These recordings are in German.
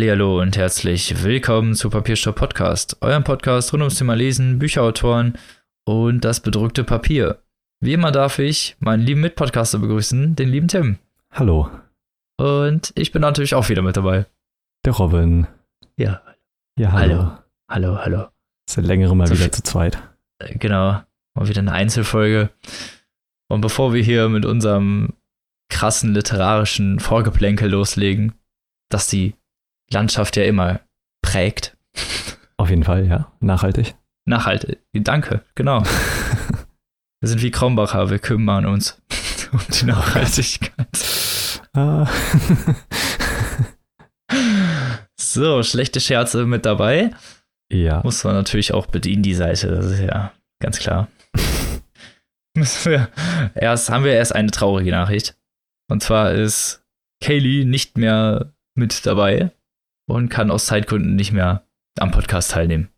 Hallihallo und herzlich willkommen zu Papierstopp Podcast, eurem Podcast rund ums Thema Lesen, Bücherautoren und das bedruckte Papier. Wie immer darf ich meinen lieben Mitpodcaster begrüßen, den lieben Tim. Hallo. Und ich bin natürlich auch wieder mit dabei. Der Robin. Ja. Ja, hallo. Hallo, hallo. Seit längerem mal So wieder zu zweit. Äh, Genau, mal wieder eine Einzelfolge. Und bevor wir hier mit unserem krassen literarischen Vorgeplänkel loslegen, das die Landschaft ja immer prägt, Auf jeden Fall, ja. Nachhaltig. Nachhaltig. Danke, genau. Wir sind wie Krombacher, wir kümmern uns um die Nachhaltigkeit. Ah. So, schlechte Scherze mit dabei. ja. Muss man natürlich auch bedienen, die Seite, das ist ja ganz klar. Müssen wir erst, haben wir erst eine traurige Nachricht. Und zwar ist Kaylee nicht mehr mit dabei und kann aus Zeitgründen nicht mehr am Podcast teilnehmen.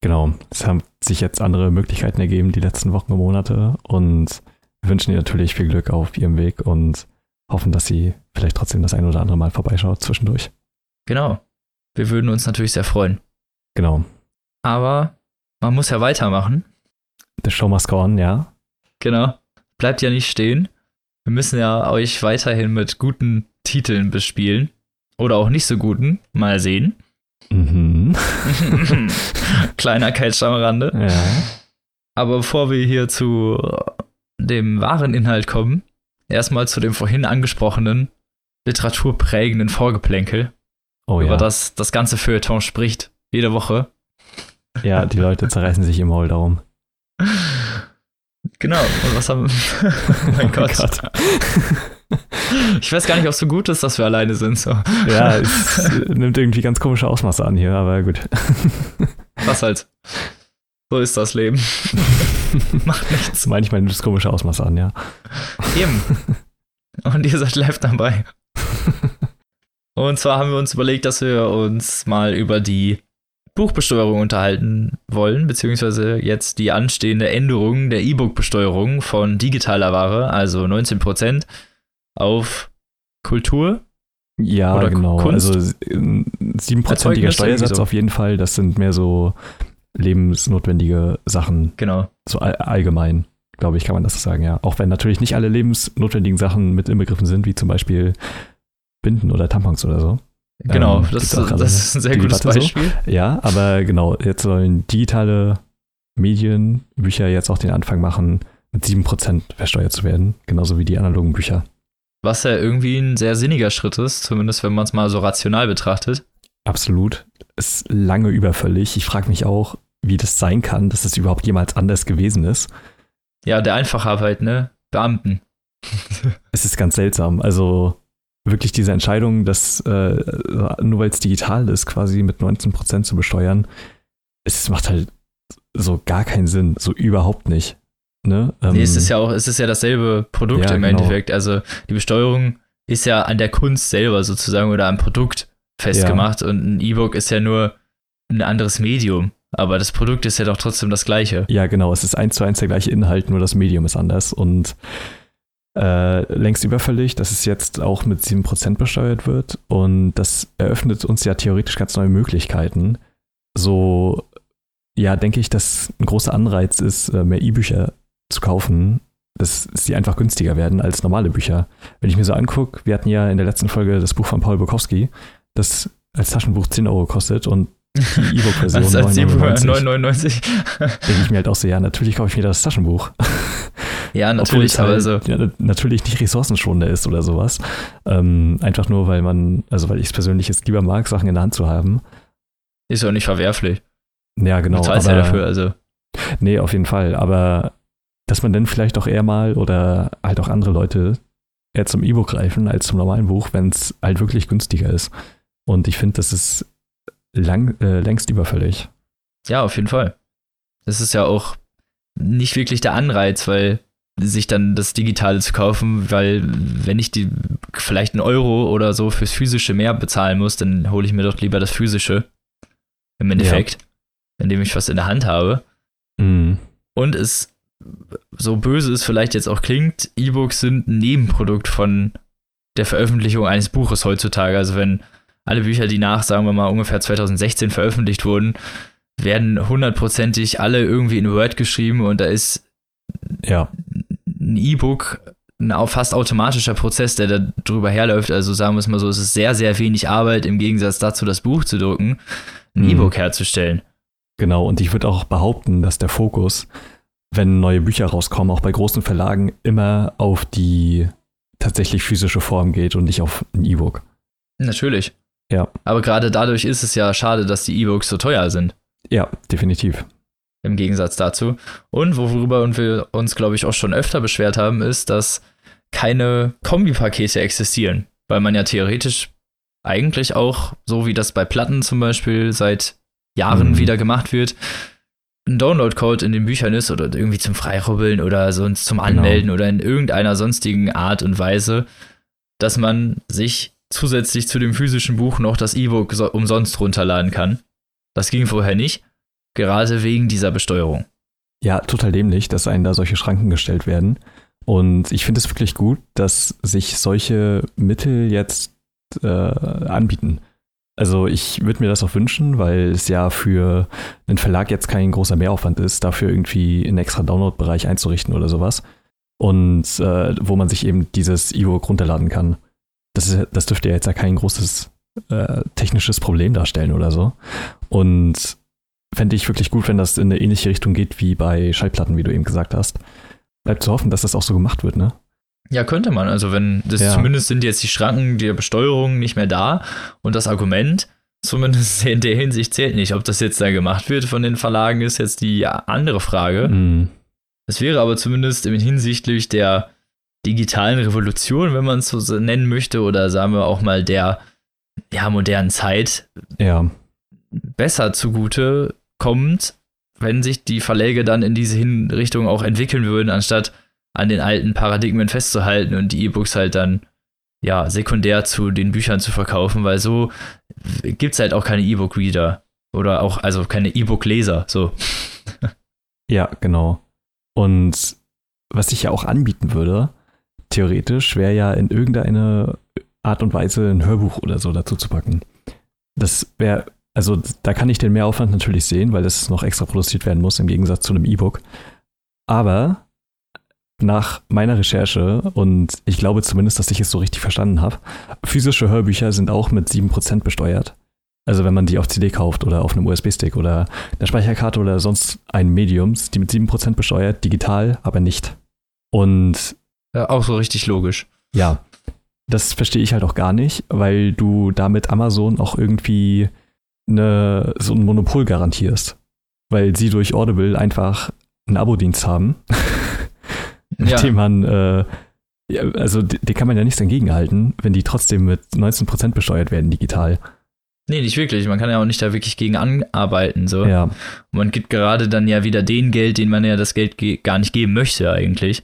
Genau. Es haben sich jetzt andere Möglichkeiten ergeben, die letzten Wochen und Monate. Und wir wünschen ihr natürlich viel Glück auf ihrem Weg und hoffen, dass sie vielleicht trotzdem das ein oder andere Mal vorbeischaut zwischendurch. Genau. Wir würden uns natürlich sehr freuen. Genau. Aber man muss ja weitermachen. The show must go on, ja. Genau. Bleibt ja nicht stehen. Wir müssen ja euch weiterhin mit guten Titeln bespielen. Oder auch nicht so guten. Mal sehen. Mhm. Kleiner Catch am Rande. Ja. Aber bevor wir hier zu dem wahren Inhalt kommen, erstmal zu dem vorhin angesprochenen literaturprägenden Vorgeplänkel, Oh über ja. das das ganze Feuilleton spricht, jede Woche. Ja, die Leute zerreißen sich im Maul darum. Genau. Und was haben. oh mein Gott. Ich weiß gar nicht, ob es so gut ist, dass wir alleine sind. So. Ja, es nimmt irgendwie ganz komische Ausmaße an hier, aber gut. Was halt. So ist das Leben. Macht nichts. Manchmal nimmt es komische Ausmaße an, ja. Eben. Und ihr seid live dabei. Und zwar haben wir uns überlegt, dass wir uns mal über die Buchbesteuerung unterhalten wollen, beziehungsweise jetzt die anstehende Änderung der E-Book-Besteuerung von digitaler Ware, also 19% auf Kultur. Ja, Oder genau. Kunst? Also siebenprozentiger Steuersatz so. auf jeden Fall. Das sind mehr so lebensnotwendige Sachen, Genau. so all allgemein, glaube ich, kann man das so sagen, ja. Auch wenn natürlich nicht alle lebensnotwendigen Sachen mit inbegriffen sind, wie zum Beispiel Binden oder Tampons oder so. Genau, Ähm, das, das ist ein sehr gutes Debatte so. Beispiel. Ja, aber genau, jetzt sollen digitale Medien, Bücher jetzt auch den Anfang machen, mit 7% versteuert zu werden, genauso wie die analogen Bücher. Was ja irgendwie ein sehr sinniger Schritt ist, zumindest wenn man es mal so rational betrachtet. Absolut. Ist lange überfällig. Ich frage mich auch, wie das sein kann, dass es überhaupt jemals anders gewesen ist. Ja, der Einfachheit, halt, ne? Beamten. Es ist ganz seltsam. Also wirklich diese Entscheidung, dass äh, nur weil es digital ist, quasi mit 19% zu besteuern, es macht halt so gar keinen Sinn. So überhaupt nicht. Ne? Ähm, Nee, es ist ja auch, es ist ja dasselbe Produkt Ja, im genau. Endeffekt. Also die Besteuerung ist ja an der Kunst selber sozusagen oder am Produkt festgemacht und ein E-Book ist ja nur ein anderes Medium. Aber das Produkt ist ja doch trotzdem das gleiche. Ja, genau. Es ist eins zu eins der gleiche Inhalt, nur das Medium ist anders. Und äh, längst überfällig, dass es jetzt auch mit 7% besteuert wird. Und das eröffnet uns ja theoretisch ganz neue Möglichkeiten. So, ja, denke ich, dass ein großer Anreiz ist, äh, mehr E-Bücher zu kaufen, dass sie einfach günstiger werden als normale Bücher. Wenn ich mir so angucke, wir hatten ja in der letzten Folge das Buch von Paul Bukowski, das als Taschenbuch 10 Euro kostet und die E-Book-Version als als 9,99. 9,99. denke ich mir halt auch so, ja, natürlich kaufe ich mir das Taschenbuch. ja, natürlich, halt, also, ja, natürlich nicht ressourcenschonender ist oder sowas. Ähm, einfach nur, weil man, also weil ich es persönlich jetzt lieber mag, Sachen in der Hand zu haben. ist ja auch nicht verwerflich. Ja, genau. du zahlst aber, ja dafür, also. Nee, auf jeden Fall. Aber dass man dann vielleicht auch eher mal oder halt auch andere Leute eher zum E-Book greifen als zum normalen Buch, wenn es halt wirklich günstiger ist. Und ich finde, das ist lang, äh, längst überfällig. Ja, auf jeden Fall. Das ist ja auch nicht wirklich der Anreiz, weil sich dann das Digitale zu kaufen, weil wenn ich die vielleicht einen Euro oder so fürs Physische mehr bezahlen muss, dann hole ich mir doch lieber das Physische. Im Endeffekt, indem ich was in der Hand habe. Mhm. Und es, so böse es vielleicht jetzt auch klingt, E-Books sind ein Nebenprodukt von der Veröffentlichung eines Buches heutzutage. Also wenn alle Bücher, die nach, sagen wir mal, ungefähr 2016 veröffentlicht wurden, werden hundertprozentig alle irgendwie in Word geschrieben und da ist Ja, ein E-Book ein fast automatischer Prozess, der da drüber herläuft. Also sagen wir es mal so, es ist sehr, sehr wenig Arbeit im Gegensatz dazu, das Buch zu drucken, ein Mhm. E-Book herzustellen. genau. Und ich würde auch behaupten, dass der Fokus, wenn neue Bücher rauskommen, auch bei großen Verlagen, immer auf die tatsächlich physische Form geht und nicht auf ein E-Book. Natürlich. Ja. Aber gerade dadurch ist es ja schade, dass die E-Books so teuer sind. Ja, definitiv. Im Gegensatz dazu. Und worüber wir uns, glaube ich, auch schon öfter beschwert haben, ist, dass keine Kombipakete existieren. Weil man ja theoretisch eigentlich auch, so wie das bei Platten zum Beispiel seit Jahren Mhm. wieder gemacht wird, ein Download-Code in den Büchern ist oder irgendwie zum Freirubbeln oder sonst zum Anmelden oder in irgendeiner sonstigen Art und Weise, dass man sich zusätzlich zu dem physischen Buch noch das E-Book so umsonst runterladen kann. Das ging vorher nicht, gerade wegen dieser Besteuerung. Ja, total dämlich, dass einem da solche Schranken gestellt werden. Und ich finde es wirklich gut, dass sich solche Mittel jetzt äh, anbieten. Also ich würde mir das auch wünschen, weil es ja für einen Verlag jetzt kein großer Mehraufwand ist, dafür irgendwie einen extra Download-Bereich einzurichten oder sowas. Und äh, wo man sich eben dieses E-Book runterladen kann. Das, ist, das dürfte ja jetzt ja kein großes äh, technisches Problem darstellen oder so. Und fände ich wirklich gut, wenn das in eine ähnliche Richtung geht wie bei Schallplatten, wie du eben gesagt hast. Bleibt zu hoffen, dass das auch so gemacht wird, ne? Ja, könnte man. Also wenn das Ja. zumindest sind jetzt die Schranken der Besteuerung nicht mehr da und das Argument zumindest in der Hinsicht zählt nicht. Ob das jetzt da gemacht wird von den Verlagen, ist jetzt die andere Frage. Mhm. Es wäre aber zumindest im hinsichtlich der digitalen Revolution, wenn man es so nennen möchte, oder sagen wir auch mal der ja, modernen Zeit, Ja, besser zugute kommt, wenn sich die Verläge dann in diese Hin Richtung auch entwickeln würden, anstatt an den alten Paradigmen festzuhalten und die E-Books halt dann ja sekundär zu den Büchern zu verkaufen, weil so gibt es halt auch keine E-Book-Reader oder auch, also keine E-Book-Leser, so. ja, genau. Und was ich ja auch anbieten würde, theoretisch, wäre ja in irgendeine Art und Weise ein Hörbuch oder so dazu zu packen. Das wäre, also da kann ich den Mehraufwand natürlich sehen, weil das noch extra produziert werden muss im Gegensatz zu einem E-Book. Aber nach meiner Recherche, und ich glaube zumindest, dass ich es so richtig verstanden habe, physische Hörbücher sind auch mit 7% besteuert. Also wenn man die auf CD kauft oder auf einem USB-Stick oder der Speicherkarte oder sonst ein Medium, ist die mit 7% besteuert, digital, aber nicht. Und Ja, auch so richtig logisch. ja, das verstehe ich halt auch gar nicht, weil du damit Amazon auch irgendwie eine, so ein Monopol garantierst. Weil sie durch Audible einfach einen Abo-Dienst haben, Ja. dem man, äh, ja, also d- den kann man ja nichts entgegenhalten, wenn die trotzdem mit 19% besteuert werden digital. Nee, nicht wirklich. Man kann ja auch nicht da wirklich gegen anarbeiten. So. Ja, Und man gibt gerade dann ja wieder den Geld, den man ja das Geld ge gar nicht geben möchte eigentlich.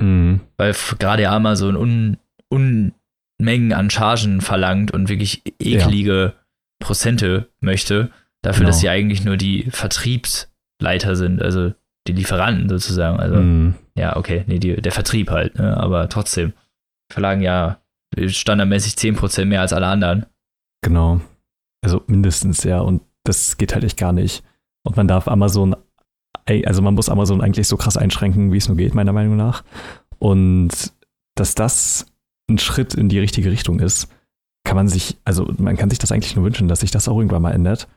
mhm. Weil gerade Amazon un Unmengen an Chargen verlangt und wirklich eklige Prozente möchte, dafür, Genau. dass sie eigentlich nur die Vertriebsleiter sind, also die Lieferanten sozusagen. Also, Mhm. ja, okay, nee, die, der Vertrieb halt, ne? aber trotzdem. Verlagen ja standardmäßig 10% mehr als alle anderen. Genau. Also mindestens, ja. Und das geht halt echt gar nicht. Und man darf Amazon, also man muss Amazon eigentlich so krass einschränken, wie es nur geht, meiner Meinung nach. Und dass das ein Schritt in die richtige Richtung ist, kann man sich, also man kann sich das eigentlich nur wünschen, dass sich das auch irgendwann mal ändert.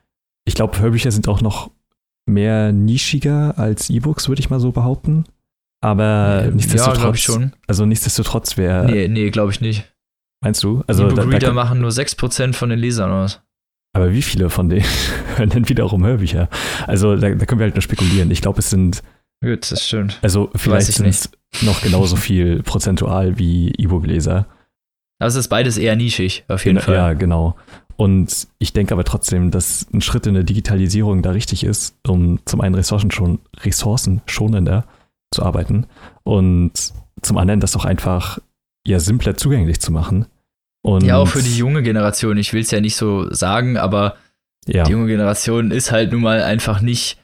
Ich glaube, Hörbücher sind auch noch mehr nischiger als E-Books, würde ich mal so behaupten. Aber ja, nichtsdestotrotz, schon. also nichtsdestotrotz wäre, Nee, nee, glaube ich nicht. meinst du? Also, da, da, Reader machen nur 6% von den Lesern aus. Aber wie viele von denen hören denn wiederum Hörbücher? Also da, da können wir halt nur spekulieren. Ich glaube, es sind, Gut, das stimmt. also vielleicht ich sind es noch genauso viel prozentual wie E-Book-Leser. Also es ist beides eher nischig, auf jeden Ja, Fall. Ja, genau. Und ich denke aber trotzdem, dass ein Schritt in der Digitalisierung da richtig ist, um zum einen Ressourcen schon, ressourcenschonender zu arbeiten und zum anderen das auch einfach ja simpler zugänglich zu machen. Und Ja, auch für die junge Generation. Ich will es ja nicht so sagen, aber ja, die junge Generation ist halt nun mal einfach nicht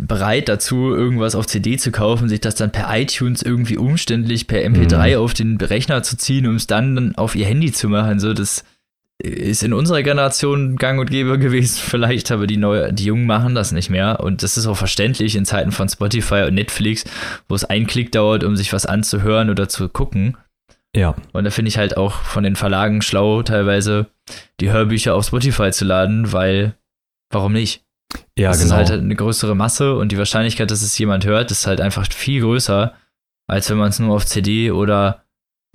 bereit dazu, irgendwas auf CD zu kaufen, sich das dann per iTunes irgendwie umständlich per MP3 Mhm. auf den Rechner zu ziehen, um es dann auf ihr Handy zu machen. So, das ist in unserer Generation gang und gäbe gewesen, vielleicht, aber die, neue, die Jungen machen das nicht mehr. Und das ist auch verständlich in Zeiten von Spotify und Netflix, wo es einen Klick dauert, um sich was anzuhören oder zu gucken. Ja. Und da finde ich halt auch von den Verlagen schlau, teilweise die Hörbücher auf Spotify zu laden, weil warum nicht? Ja, das genau. ist halt eine größere Masse und die Wahrscheinlichkeit, dass es jemand hört, ist halt einfach viel größer, als wenn man es nur auf CD oder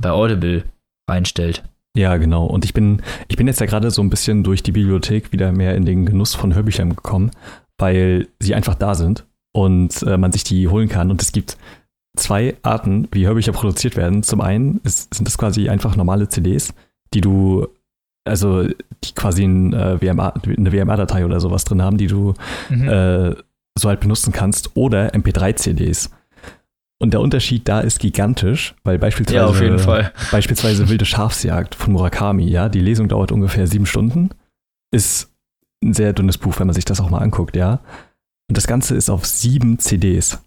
bei Audible reinstellt. Ja, genau. Und ich bin, ich bin jetzt ja gerade so ein bisschen durch die Bibliothek wieder mehr in den Genuss von Hörbüchern gekommen, weil sie einfach da sind und äh, man sich die holen kann. Und es gibt zwei Arten, wie Hörbücher produziert werden. Zum einen ist, sind das quasi einfach normale CDs, die du, also die quasi ein, äh, WMA, eine WMA-Datei oder sowas drin haben, die du Mhm. äh, so halt benutzen kannst, oder MP3-CDs. Und der Unterschied da ist gigantisch, weil beispielsweise, ja, auf jeden Fall. beispielsweise Wilde Schafsjagd von Murakami, ja, die Lesung dauert ungefähr sieben Stunden, ist ein sehr dünnes Buch, wenn man sich das auch mal anguckt, ja. Und das Ganze ist auf sieben CDs.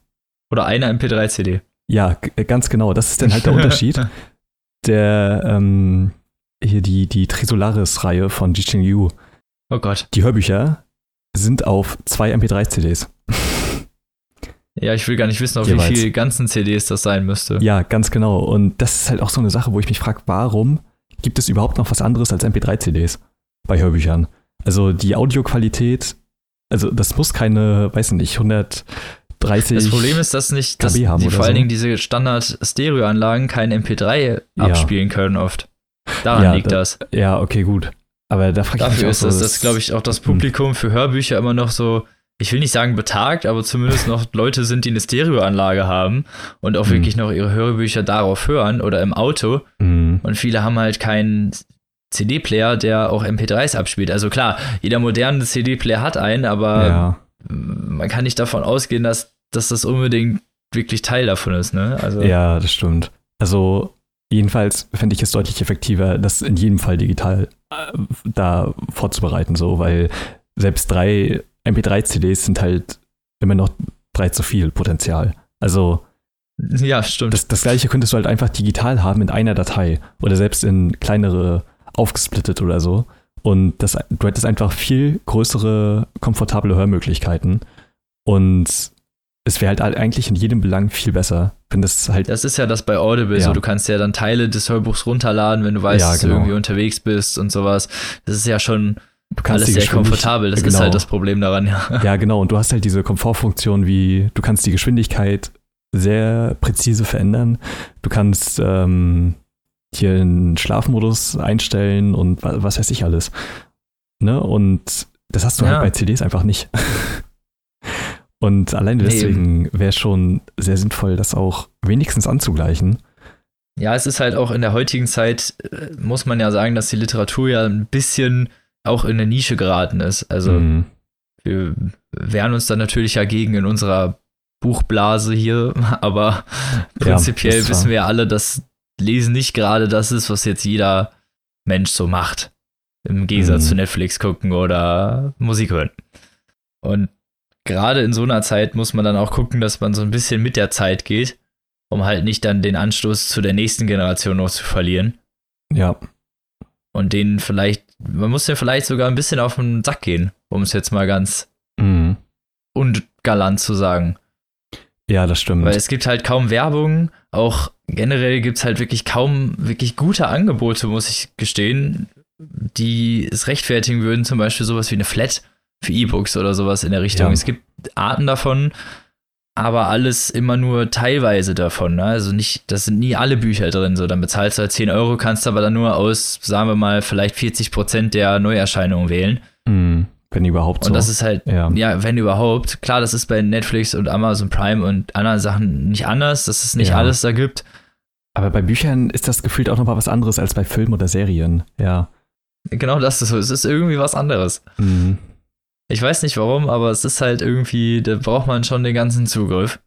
Oder eine MP3-CD. Ja, ganz genau. Das ist dann halt der Unterschied. Der, ähm, hier die, die Trisolaris-Reihe von Jichin Yu, Oh Gott. die Hörbücher sind auf zwei MP3-CDs. Ja, ich will gar nicht wissen, auf Jeweils. wie viele ganzen CDs das sein müsste. Ja, ganz genau. Und das ist halt auch so eine Sache, wo ich mich frage, warum gibt es überhaupt noch was anderes als MP3-CDs bei Hörbüchern? Also die Audioqualität, also das muss keine, weiß nicht, 130. Das Problem ist, dass nicht, dass die vor allen so. Dingen diese Standard-Stereo-Anlagen kein MP3 Ja. abspielen können oft. Daran Ja, liegt da- das. Ja, okay, gut. Aber da frage ich mich Dafür auch ist so, das, das glaube ich, auch das Publikum für Hörbücher immer noch so, ich will nicht sagen betagt, aber zumindest noch Leute sind, die eine Stereoanlage haben und auch Mhm. wirklich noch ihre Hörbücher darauf hören oder im Auto. Mhm. Und viele haben halt keinen CD-Player, der auch MP3s abspielt. Also klar, jeder moderne CD-Player hat einen, aber ja. man kann nicht davon ausgehen, dass, dass das unbedingt wirklich Teil davon ist, ne? Also ja, das stimmt. Also jedenfalls fände ich es deutlich effektiver, das in jedem Fall digital äh, da vorzubereiten, so, weil selbst drei MP3-CDs sind halt immer noch drei zu viel Potenzial. Also ja, stimmt. das, das gleiche könntest du halt einfach digital haben in einer Datei oder selbst in kleinere aufgesplittet oder so. Und das, du hättest einfach viel größere, komfortable Hörmöglichkeiten. Und es wäre halt eigentlich in jedem Belang viel besser, wenn das halt. Das ist ja das bei Audible Ja. so. Du kannst ja dann Teile des Hörbuchs runterladen, wenn du weißt, Ja, dass du genau. irgendwie unterwegs bist und sowas. Das ist ja schon alles sehr komfortabel. Das ist genau. halt das Problem daran, ja. Ja, genau. Und du hast halt diese Komfortfunktion wie, du kannst die Geschwindigkeit sehr präzise verändern. Du kannst ähm, hier einen Schlafmodus einstellen und wa- was weiß ich alles. Ne? Und das hast du Ja. halt bei CDs einfach nicht. Und alleine deswegen wäre schon sehr sinnvoll, das auch wenigstens anzugleichen. Ja, es ist halt auch in der heutigen Zeit, äh, muss man ja sagen, dass die Literatur ja ein bisschen auch in eine Nische geraten ist. Also Mhm. wir wehren uns da natürlich ja gegen in unserer Buchblase hier, aber prinzipiell wissen wir ja alle, dass Lesen nicht gerade das ist, was jetzt jeder Mensch so macht. Im Gegensatz Mhm. zu Netflix gucken oder Musik hören. Und gerade in so einer Zeit muss man dann auch gucken, dass man so ein bisschen mit der Zeit geht, um halt nicht dann den Anstoß zu der nächsten Generation noch zu verlieren. Ja, Und denen vielleicht, man muss ja vielleicht sogar ein bisschen auf den Sack gehen, um es jetzt mal ganz mhm. ungalant zu sagen. ja, das stimmt. Weil es gibt halt kaum Werbung, auch generell gibt es halt wirklich kaum wirklich gute Angebote, muss ich gestehen, die es rechtfertigen würden, zum Beispiel sowas wie eine Flat für E-Books oder sowas in der Richtung. Ja. Es gibt Arten davon, aber alles immer nur teilweise davon. Ne? Also nicht, das sind nie alle Bücher drin. So, dann bezahlst du halt 10 Euro, kannst aber dann nur aus, sagen wir mal, vielleicht 40 Prozent der Neuerscheinungen wählen. Mhm. Wenn überhaupt so. Und das ist halt, ja. ja, wenn überhaupt. Klar, das ist bei Netflix und Amazon Prime und anderen Sachen nicht anders, dass es nicht Ja. alles da gibt. Aber bei Büchern ist das gefühlt auch nochmal was anderes als bei Filmen oder Serien. Ja. Genau das ist so. Es ist irgendwie was anderes. Mhm. Ich weiß nicht warum, aber es ist halt irgendwie, da braucht man schon den ganzen Zugriff.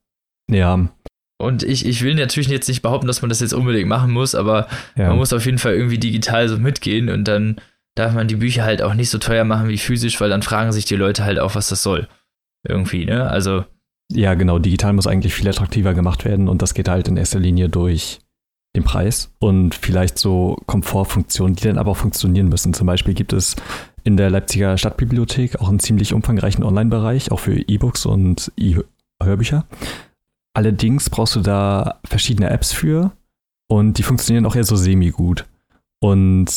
Ja, Und ich, ich will natürlich jetzt nicht behaupten, dass man das jetzt unbedingt machen muss, aber ja. man muss auf jeden Fall irgendwie digital so mitgehen und dann darf man die Bücher halt auch nicht so teuer machen wie physisch, weil dann fragen sich die Leute halt auch, was das soll. Irgendwie, ne? Also, Ja, genau. Digital muss eigentlich viel attraktiver gemacht werden und das geht halt in erster Linie durch den Preis und vielleicht so Komfortfunktionen, die dann aber auch funktionieren müssen. Zum Beispiel gibt es in der Leipziger Stadtbibliothek auch einen ziemlich umfangreichen Online-Bereich, auch für E-Books und E-Hörbücher. Allerdings brauchst du da verschiedene Apps für und die funktionieren auch eher so semi-gut. Und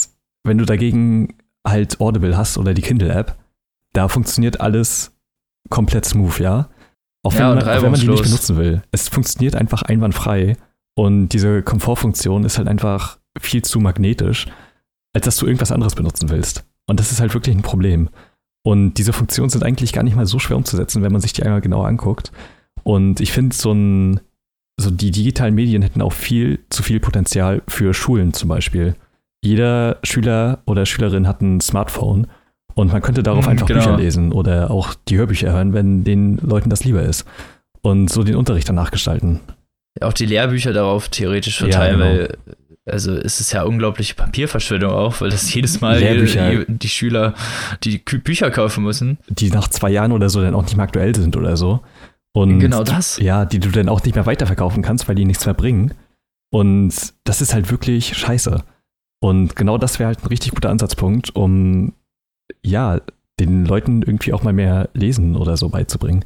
wenn du dagegen halt Audible hast oder die Kindle-App, da funktioniert alles komplett smooth, ja. Auch wenn, Ja, man, auch wenn man die nicht benutzen will. Es funktioniert einfach einwandfrei und diese Komfortfunktion ist halt einfach viel zu magnetisch, als dass du irgendwas anderes benutzen willst. Und das ist halt wirklich ein Problem. Und diese Funktionen sind eigentlich gar nicht mal so schwer umzusetzen, wenn man sich die einmal genauer anguckt. Und ich finde, so ein, so die digitalen Medien hätten auch viel zu viel Potenzial für Schulen zum Beispiel. Jeder Schüler oder Schülerin hat ein Smartphone und man könnte darauf Mhm, einfach genau. Bücher lesen oder auch die Hörbücher hören, wenn den Leuten das lieber ist. Und so den Unterricht danach gestalten. Auch die Lehrbücher darauf theoretisch Ja, verteilen, genau. weil also es ist ja unglaubliche Papierverschwendung auch, weil das jedes Mal jede, die Schüler die Bücher kaufen müssen. die nach zwei Jahren oder so dann auch nicht mehr aktuell sind oder so. Und Genau das. Ja, die du dann auch nicht mehr weiterverkaufen kannst, weil die nichts mehr bringen. Und das ist halt wirklich scheiße. Und genau das wäre halt ein richtig guter Ansatzpunkt, um ja, den Leuten irgendwie auch mal mehr Lesen oder so beizubringen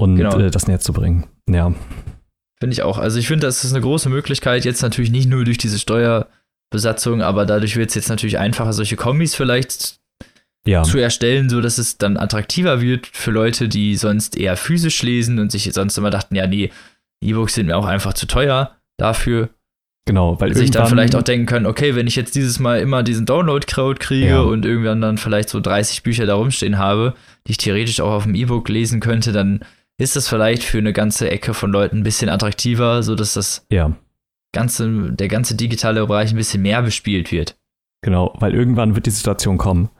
und Genau. äh, das näher zu bringen. Ja, Finde ich auch. Also ich finde, das ist eine große Möglichkeit, jetzt natürlich nicht nur durch diese Steuerbesatzung, aber dadurch wird es jetzt natürlich einfacher, solche Kombis vielleicht ja, zu erstellen, so dass es dann attraktiver wird für Leute, die sonst eher physisch lesen und sich sonst immer dachten, ja, nee, E-Books sind mir auch einfach zu teuer dafür. genau, weil sich dann vielleicht auch denken können, okay, wenn ich jetzt dieses Mal immer diesen Download-Crowd kriege Ja. und irgendwann dann vielleicht so 30 Bücher da rumstehen habe, die ich theoretisch auch auf dem E-Book lesen könnte, dann ist das vielleicht für eine ganze Ecke von Leuten ein bisschen attraktiver, sodass das ja, ganze, der ganze digitale Bereich ein bisschen mehr bespielt wird. Genau, weil irgendwann wird die Situation kommen,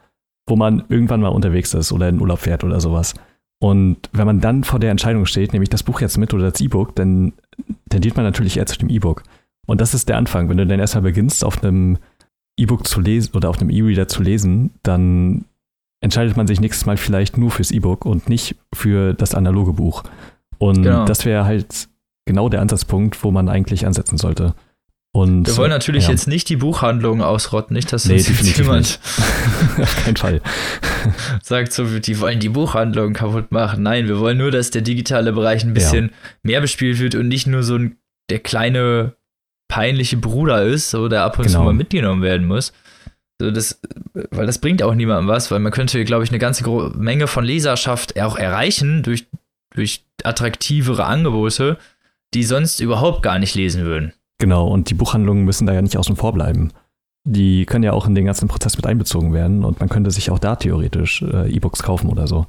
wo man irgendwann mal unterwegs ist oder in Urlaub fährt oder sowas. Und wenn man dann vor der Entscheidung steht, nämlich das Buch jetzt mit oder das E-Book, dann tendiert man natürlich eher zu dem E-Book. Und das ist der Anfang. Wenn du dann erstmal beginnst, auf einem E-Book zu lesen oder auf einem E-Reader zu lesen, dann entscheidet man sich nächstes Mal vielleicht nur fürs E-Book und nicht für das analoge Buch. Und Genau. das wäre halt genau der Ansatzpunkt, wo man eigentlich ansetzen sollte. Und Wir wollen natürlich ja. jetzt nicht die Buchhandlung ausrotten, nicht, dass Nee, uns jetzt jemand Auf keinen Fall. sagt, so, die wollen die Buchhandlung kaputt machen. Nein, wir wollen nur, dass der digitale Bereich ein bisschen mehr bespielt wird und nicht nur so ein, der kleine peinliche Bruder ist, so der ab und zu Genau. mal mitgenommen werden muss. So, das, weil das bringt auch niemandem was, weil man könnte, glaube ich, eine ganze Menge von Leserschaft auch erreichen durch, durch attraktivere Angebote, die sonst überhaupt gar nicht lesen würden. Genau, und die Buchhandlungen müssen da ja nicht außen vor bleiben. Die können ja auch in den ganzen Prozess mit einbezogen werden und man könnte sich auch da theoretisch äh, E-Books kaufen oder so.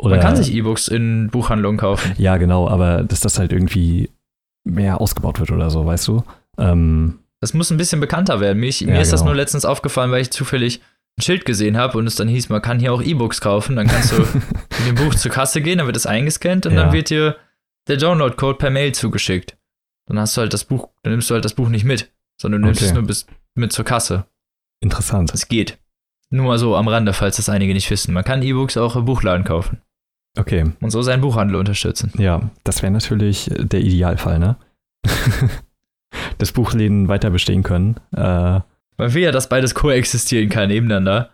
Oder, Man kann sich E-Books in Buchhandlungen kaufen. Ja, genau, aber dass das halt irgendwie mehr ausgebaut wird oder so, weißt du? Ähm, Das muss ein bisschen bekannter werden. Mich, Ja, mir ist das genau. nur letztens aufgefallen, weil ich zufällig ein Schild gesehen habe und es dann hieß, man kann hier auch E-Books kaufen. Dann kannst du mit dem Buch zur Kasse gehen, dann wird es eingescannt und Ja. dann wird dir der Download-Code per Mail zugeschickt. Dann hast du halt das Buch, dann nimmst du halt das Buch nicht mit, sondern du nimmst Okay. es nur bis, mit zur Kasse. interessant. Das geht. Nur mal so am Rande, falls das einige nicht wissen. Man kann E-Books auch im Buchladen kaufen Okay, und so seinen Buchhandel unterstützen. ja, das wäre natürlich der Idealfall, ne? Dass Buchläden weiter bestehen können. Äh, Man will ja, dass beides koexistieren kann nebeneinander.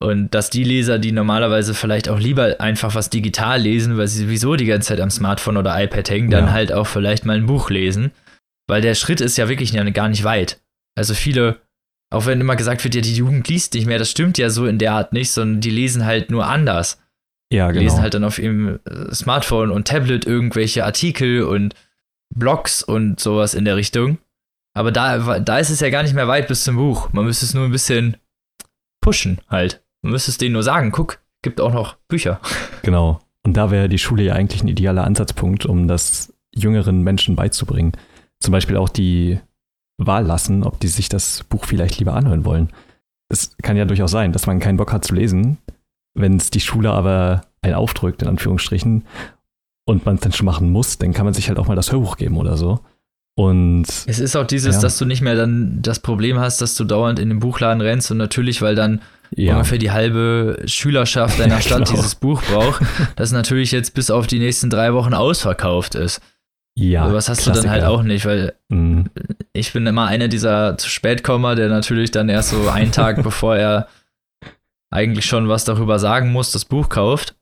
Und dass die Leser, die normalerweise vielleicht auch lieber einfach was digital lesen, weil sie sowieso die ganze Zeit am Smartphone oder iPad hängen, dann Ja. halt auch vielleicht mal ein Buch lesen. Weil der Schritt ist ja wirklich gar nicht weit. Also viele, auch wenn immer gesagt wird, ja, die Jugend liest nicht mehr, das stimmt ja so in der Art nicht, sondern die lesen halt nur anders. ja, Die genau. lesen halt dann auf ihrem äh, Smartphone und Tablet irgendwelche Artikel und Blogs und sowas in der Richtung. Aber da, da ist es ja gar nicht mehr weit bis zum Buch. Man müsste es nur ein bisschen pushen halt. Man müsste es denen nur sagen, guck, gibt auch noch Bücher. Genau. Und da wäre die Schule ja eigentlich ein idealer Ansatzpunkt, um das jüngeren Menschen beizubringen. Zum Beispiel auch die Wahl lassen, ob die sich das Buch vielleicht lieber anhören wollen. Es kann ja durchaus sein, dass man keinen Bock hat zu lesen, wenn es die Schule aber einen aufdrückt, in Anführungsstrichen, und man es dann schon machen muss, dann kann man sich halt auch mal das Hörbuch geben oder so. Und Es ist auch dieses, Ja. dass du nicht mehr dann das Problem hast, dass du dauernd in den Buchladen rennst und natürlich, weil dann ja, ungefähr die halbe Schülerschaft deiner Stadt Genau. dieses Buch braucht, das natürlich jetzt bis auf die nächsten drei Wochen ausverkauft ist. Ja. Was hast du dann halt auch nicht, weil Mhm. ich bin immer einer dieser zu spät Kommer, der natürlich dann erst so einen Tag bevor er eigentlich schon was darüber sagen muss, das Buch kauft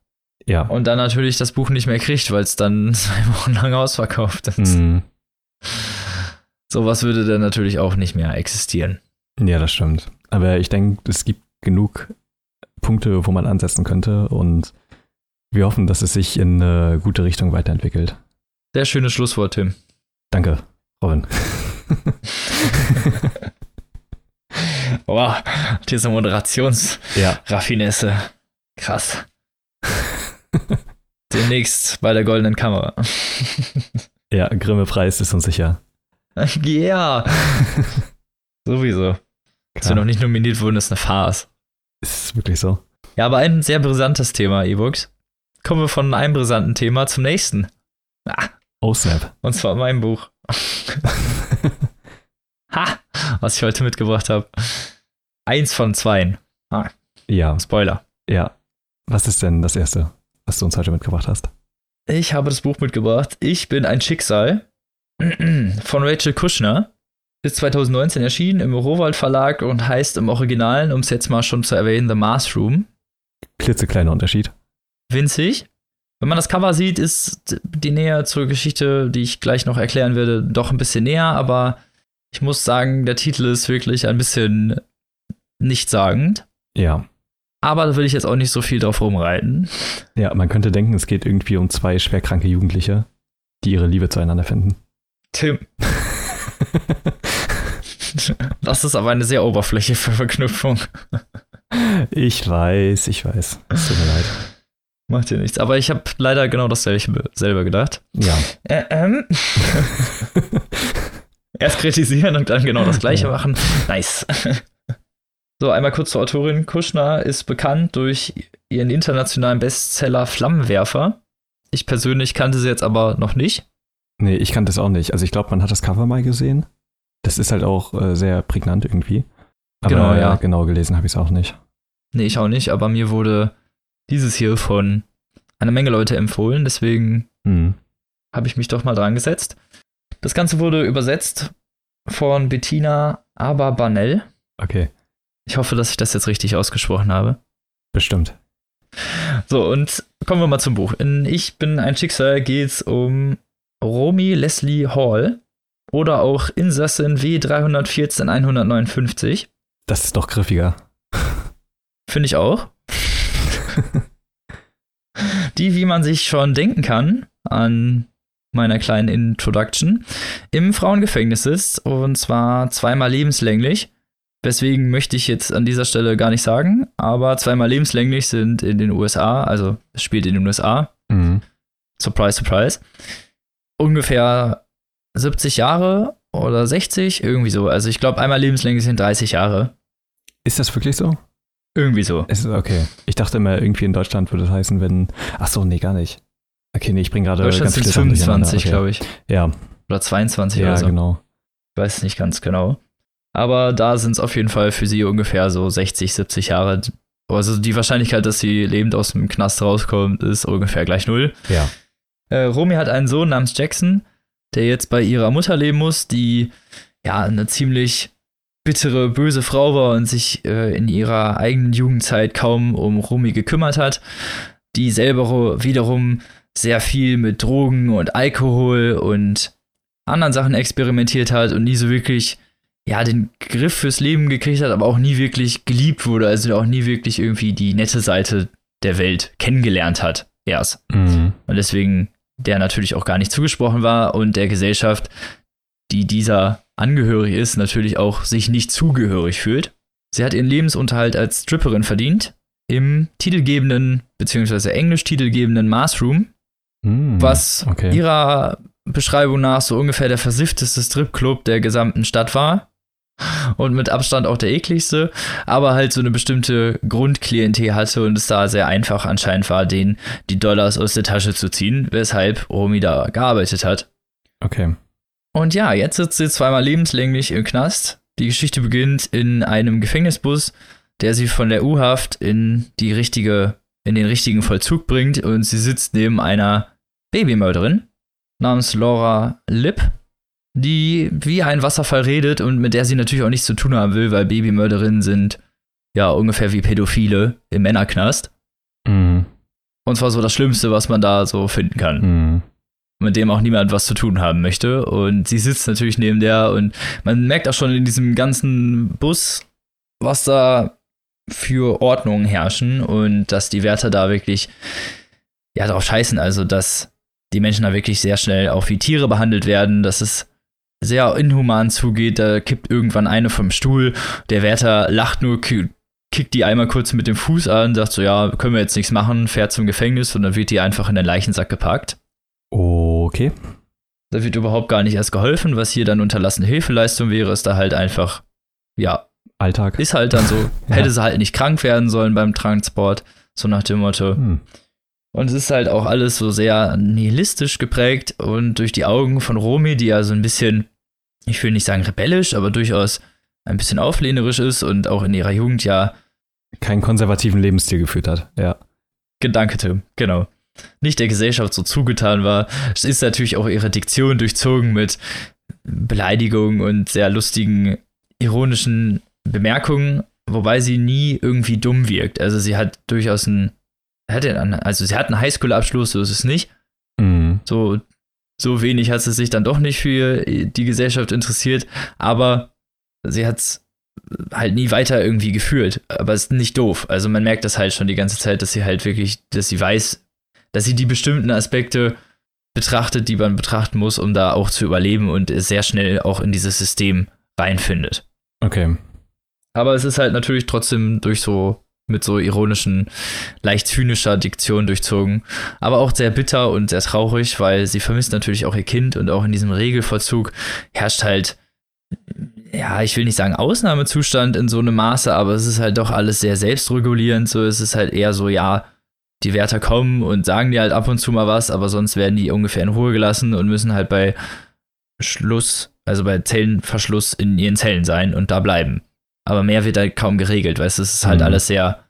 Ja. und dann natürlich das Buch nicht mehr kriegt, weil es dann zwei Wochen lang ausverkauft ist. Mhm. Sowas würde dann natürlich auch nicht mehr existieren. Ja, das stimmt. Aber ich denke, es gibt genug Punkte, wo man ansetzen könnte und wir hoffen, dass es sich in eine gute Richtung weiterentwickelt. Sehr schönes Schlusswort, Tim. Danke, Robin. Boah, diese Moderationsraffinesse. ja. Krass. Demnächst bei der goldenen Kamera. Ja, Grimme-Preis ist uns sicher. Ja. Sowieso. Dass wir noch nicht nominiert wurden, ist eine Farce. Ist wirklich so. Ja, aber ein sehr brisantes Thema, E-Books. Kommen wir von einem brisanten Thema zum nächsten. Ah, Oh, Snap. und zwar mein Buch. ha, was ich heute mitgebracht habe. Eins von zweien. ja, Spoiler. ja. Was ist denn das Erste, was du uns heute mitgebracht hast? Ich habe das Buch mitgebracht. Ich bin ein Schicksal von Rachel Kushner. Ist 2019 erschienen im Rowold Verlag und heißt im Originalen, um es jetzt mal schon zu erwähnen, The Mars Room. Klitzekleiner Unterschied. Winzig. Wenn man das Cover sieht, ist die Nähe zur Geschichte, die ich gleich noch erklären werde, doch ein bisschen näher, aber ich muss sagen, der Titel ist wirklich ein bisschen nichtssagend. Ja. Aber da will ich jetzt auch nicht so viel drauf rumreiten. Ja, man könnte denken, es geht irgendwie um zwei schwerkranke Jugendliche, die ihre Liebe zueinander finden. Tim, das ist aber eine sehr oberflächliche Verknüpfung. ich weiß, ich weiß. Es tut mir leid. Macht dir nichts. Aber ich habe leider genau dasselbe selber gedacht. Ja. Äh, ähm. Erst kritisieren und dann genau das gleiche machen. Nice. So, einmal kurz zur Autorin. Kushner ist bekannt durch ihren internationalen Bestseller Flammenwerfer. Ich persönlich kannte sie jetzt aber noch nicht. Nee, ich kannte es auch nicht. Also ich glaube, man hat das Cover mal gesehen. Das ist halt auch äh, sehr prägnant irgendwie. Aber Genau, ja. genau gelesen habe ich es auch nicht. Nee, ich auch nicht, aber mir wurde dieses hier von einer Menge Leute empfohlen, deswegen Hm. habe ich mich doch mal dran gesetzt. Das Ganze wurde übersetzt von Bettina Aberbanel. Okay, Ich hoffe, dass ich das jetzt richtig ausgesprochen habe. bestimmt. So, und kommen wir mal zum Buch. In Ich bin ein Schicksal geht es um Romy Leslie Hall oder auch Insassin W314159. Das ist doch griffiger. Finde ich auch. Die, wie man sich schon denken kann, an meiner kleinen Introduction, im Frauengefängnis ist und zwar zweimal lebenslänglich. Weswegen möchte ich jetzt an dieser Stelle gar nicht sagen, aber zweimal lebenslänglich sind in den USA, also es spielt in den USA, Mhm. surprise, surprise, ungefähr 70 Jahre oder 60, irgendwie so. Also ich glaube, einmal lebenslänglich sind 30 Jahre. Ist das wirklich so? Irgendwie so. Ist okay. Ich dachte immer, irgendwie in Deutschland würde das heißen, wenn. Ach so, nee, gar nicht. Okay, nee, ich bringe gerade Deutschland ganz sind viele Sachen 25, durcheinander. glaube ich. Okay. Ja, Oder 22 ja, oder so. genau. Ich weiß es nicht ganz genau. Aber da sind es auf jeden Fall für sie ungefähr so 60, 70 Jahre. Also die Wahrscheinlichkeit, dass sie lebend aus dem Knast rauskommt, ist ungefähr gleich null. Ja. Äh, Romy hat einen Sohn namens Jackson, der jetzt bei ihrer Mutter leben muss, die ja eine ziemlich bittere, böse Frau war und sich äh, in ihrer eigenen Jugendzeit kaum um Romy gekümmert hat, die selber wiederum sehr viel mit Drogen und Alkohol und anderen Sachen experimentiert hat und nie so wirklich ja den Griff fürs Leben gekriegt hat, aber auch nie wirklich geliebt wurde, also auch nie wirklich irgendwie die nette Seite der Welt kennengelernt hat erst. Mhm. Und deswegen der natürlich auch gar nicht zugesprochen war und der Gesellschaft, die dieser angehörig ist, natürlich auch sich nicht zugehörig fühlt. Sie hat ihren Lebensunterhalt als Stripperin verdient im titelgebenden, beziehungsweise englisch titelgebenden Marsroom, Mhm. was Okay. ihrer Beschreibung nach so ungefähr der versiffteste Stripclub der gesamten Stadt war. Und mit Abstand auch der ekligste, aber halt so eine bestimmte Grundklientel hatte und es da sehr einfach anscheinend war, denen die Dollars aus der Tasche zu ziehen, weshalb Romy da gearbeitet hat. Okay. Und ja, jetzt sitzt sie zweimal lebenslänglich im Knast. Die Geschichte beginnt in einem Gefängnisbus, der sie von der U-Haft in die richtige, in den richtigen Vollzug bringt und sie sitzt neben einer Babymörderin namens Laura Lipp, die wie ein Wasserfall redet und mit der sie natürlich auch nichts zu tun haben will, weil Babymörderinnen sind ja ungefähr wie Pädophile im Männerknast. Mhm. Und zwar so das Schlimmste, was man da so finden kann. Mhm. Mit dem auch niemand was zu tun haben möchte. Und sie sitzt natürlich neben der und man merkt auch schon in diesem ganzen Bus, was da für Ordnungen herrschen und dass die Wärter da wirklich ja drauf scheißen. Also, dass die Menschen da wirklich sehr schnell auch wie Tiere behandelt werden, dass es sehr inhuman zugeht. Da kippt irgendwann eine vom Stuhl. Der Wärter lacht nur, kickt die einmal kurz mit dem Fuß an, sagt so, ja, können wir jetzt nichts machen, fährt zum Gefängnis und dann wird die einfach in den Leichensack gepackt. Okay. Da wird überhaupt gar nicht erst geholfen. Was hier dann unterlassene Hilfeleistung wäre, ist da halt einfach, ja, Alltag. ist halt dann so. Ja. Hätte sie halt nicht krank werden sollen beim Transport, so nach dem Motto. Hm. Und es ist halt auch alles so sehr nihilistisch geprägt und durch die Augen von Romy, die ja so ein bisschen, ich will nicht sagen rebellisch, aber durchaus ein bisschen auflehnerisch ist und auch in ihrer Jugend ja Keinen konservativen Lebensstil geführt hat. Ja. gedankete, genau, nicht der Gesellschaft so zugetan war, ist natürlich auch ihre Diktion durchzogen mit Beleidigungen und sehr lustigen, ironischen Bemerkungen, wobei sie nie irgendwie dumm wirkt. Also sie hat durchaus einen, hatte einen also sie hat einen Highschool-Abschluss, so ist es nicht. Mhm. So, so wenig hat sie sich dann doch nicht für die Gesellschaft interessiert, aber sie hat es halt nie weiter irgendwie geführt. Aber es ist nicht doof. Also man merkt das halt schon die ganze Zeit, dass sie halt wirklich, dass sie weiß, dass sie die bestimmten Aspekte betrachtet, die man betrachten muss, um da auch zu überleben und sehr schnell auch in dieses System reinfindet. Okay. Aber es ist halt natürlich trotzdem durch so, mit so ironischen, leicht zynischer Diktion durchzogen. Aber auch sehr bitter und sehr traurig, weil sie vermisst natürlich auch ihr Kind und auch in diesem Regelvollzug herrscht halt, ja, ich will nicht sagen Ausnahmezustand in so einem Maße, aber es ist halt doch alles sehr selbstregulierend. So, es ist halt eher so, ja, die Wärter kommen und sagen dir halt ab und zu mal was, aber sonst werden die ungefähr in Ruhe gelassen und müssen halt bei Schluss, also bei Zellenverschluss in ihren Zellen sein und da bleiben. Aber mehr wird halt kaum geregelt, weißt du, es ist halt Mhm. alles sehr,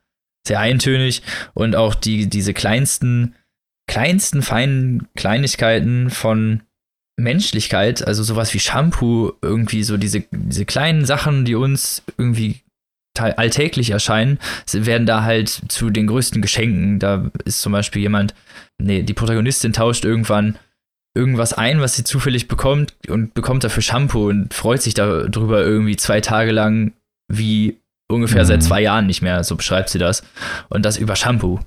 sehr eintönig und auch die, diese kleinsten, kleinsten feinen Kleinigkeiten von Menschlichkeit, also sowas wie Shampoo, irgendwie so diese, diese kleinen Sachen, die uns irgendwie alltäglich erscheinen, werden da halt zu den größten Geschenken. Da ist zum Beispiel jemand, nee, die Protagonistin tauscht irgendwann irgendwas ein, was sie zufällig bekommt und bekommt dafür Shampoo und freut sich darüber irgendwie zwei Tage lang wie ungefähr Mhm. seit zwei Jahren nicht mehr, so beschreibt sie das. Und das über Shampoo.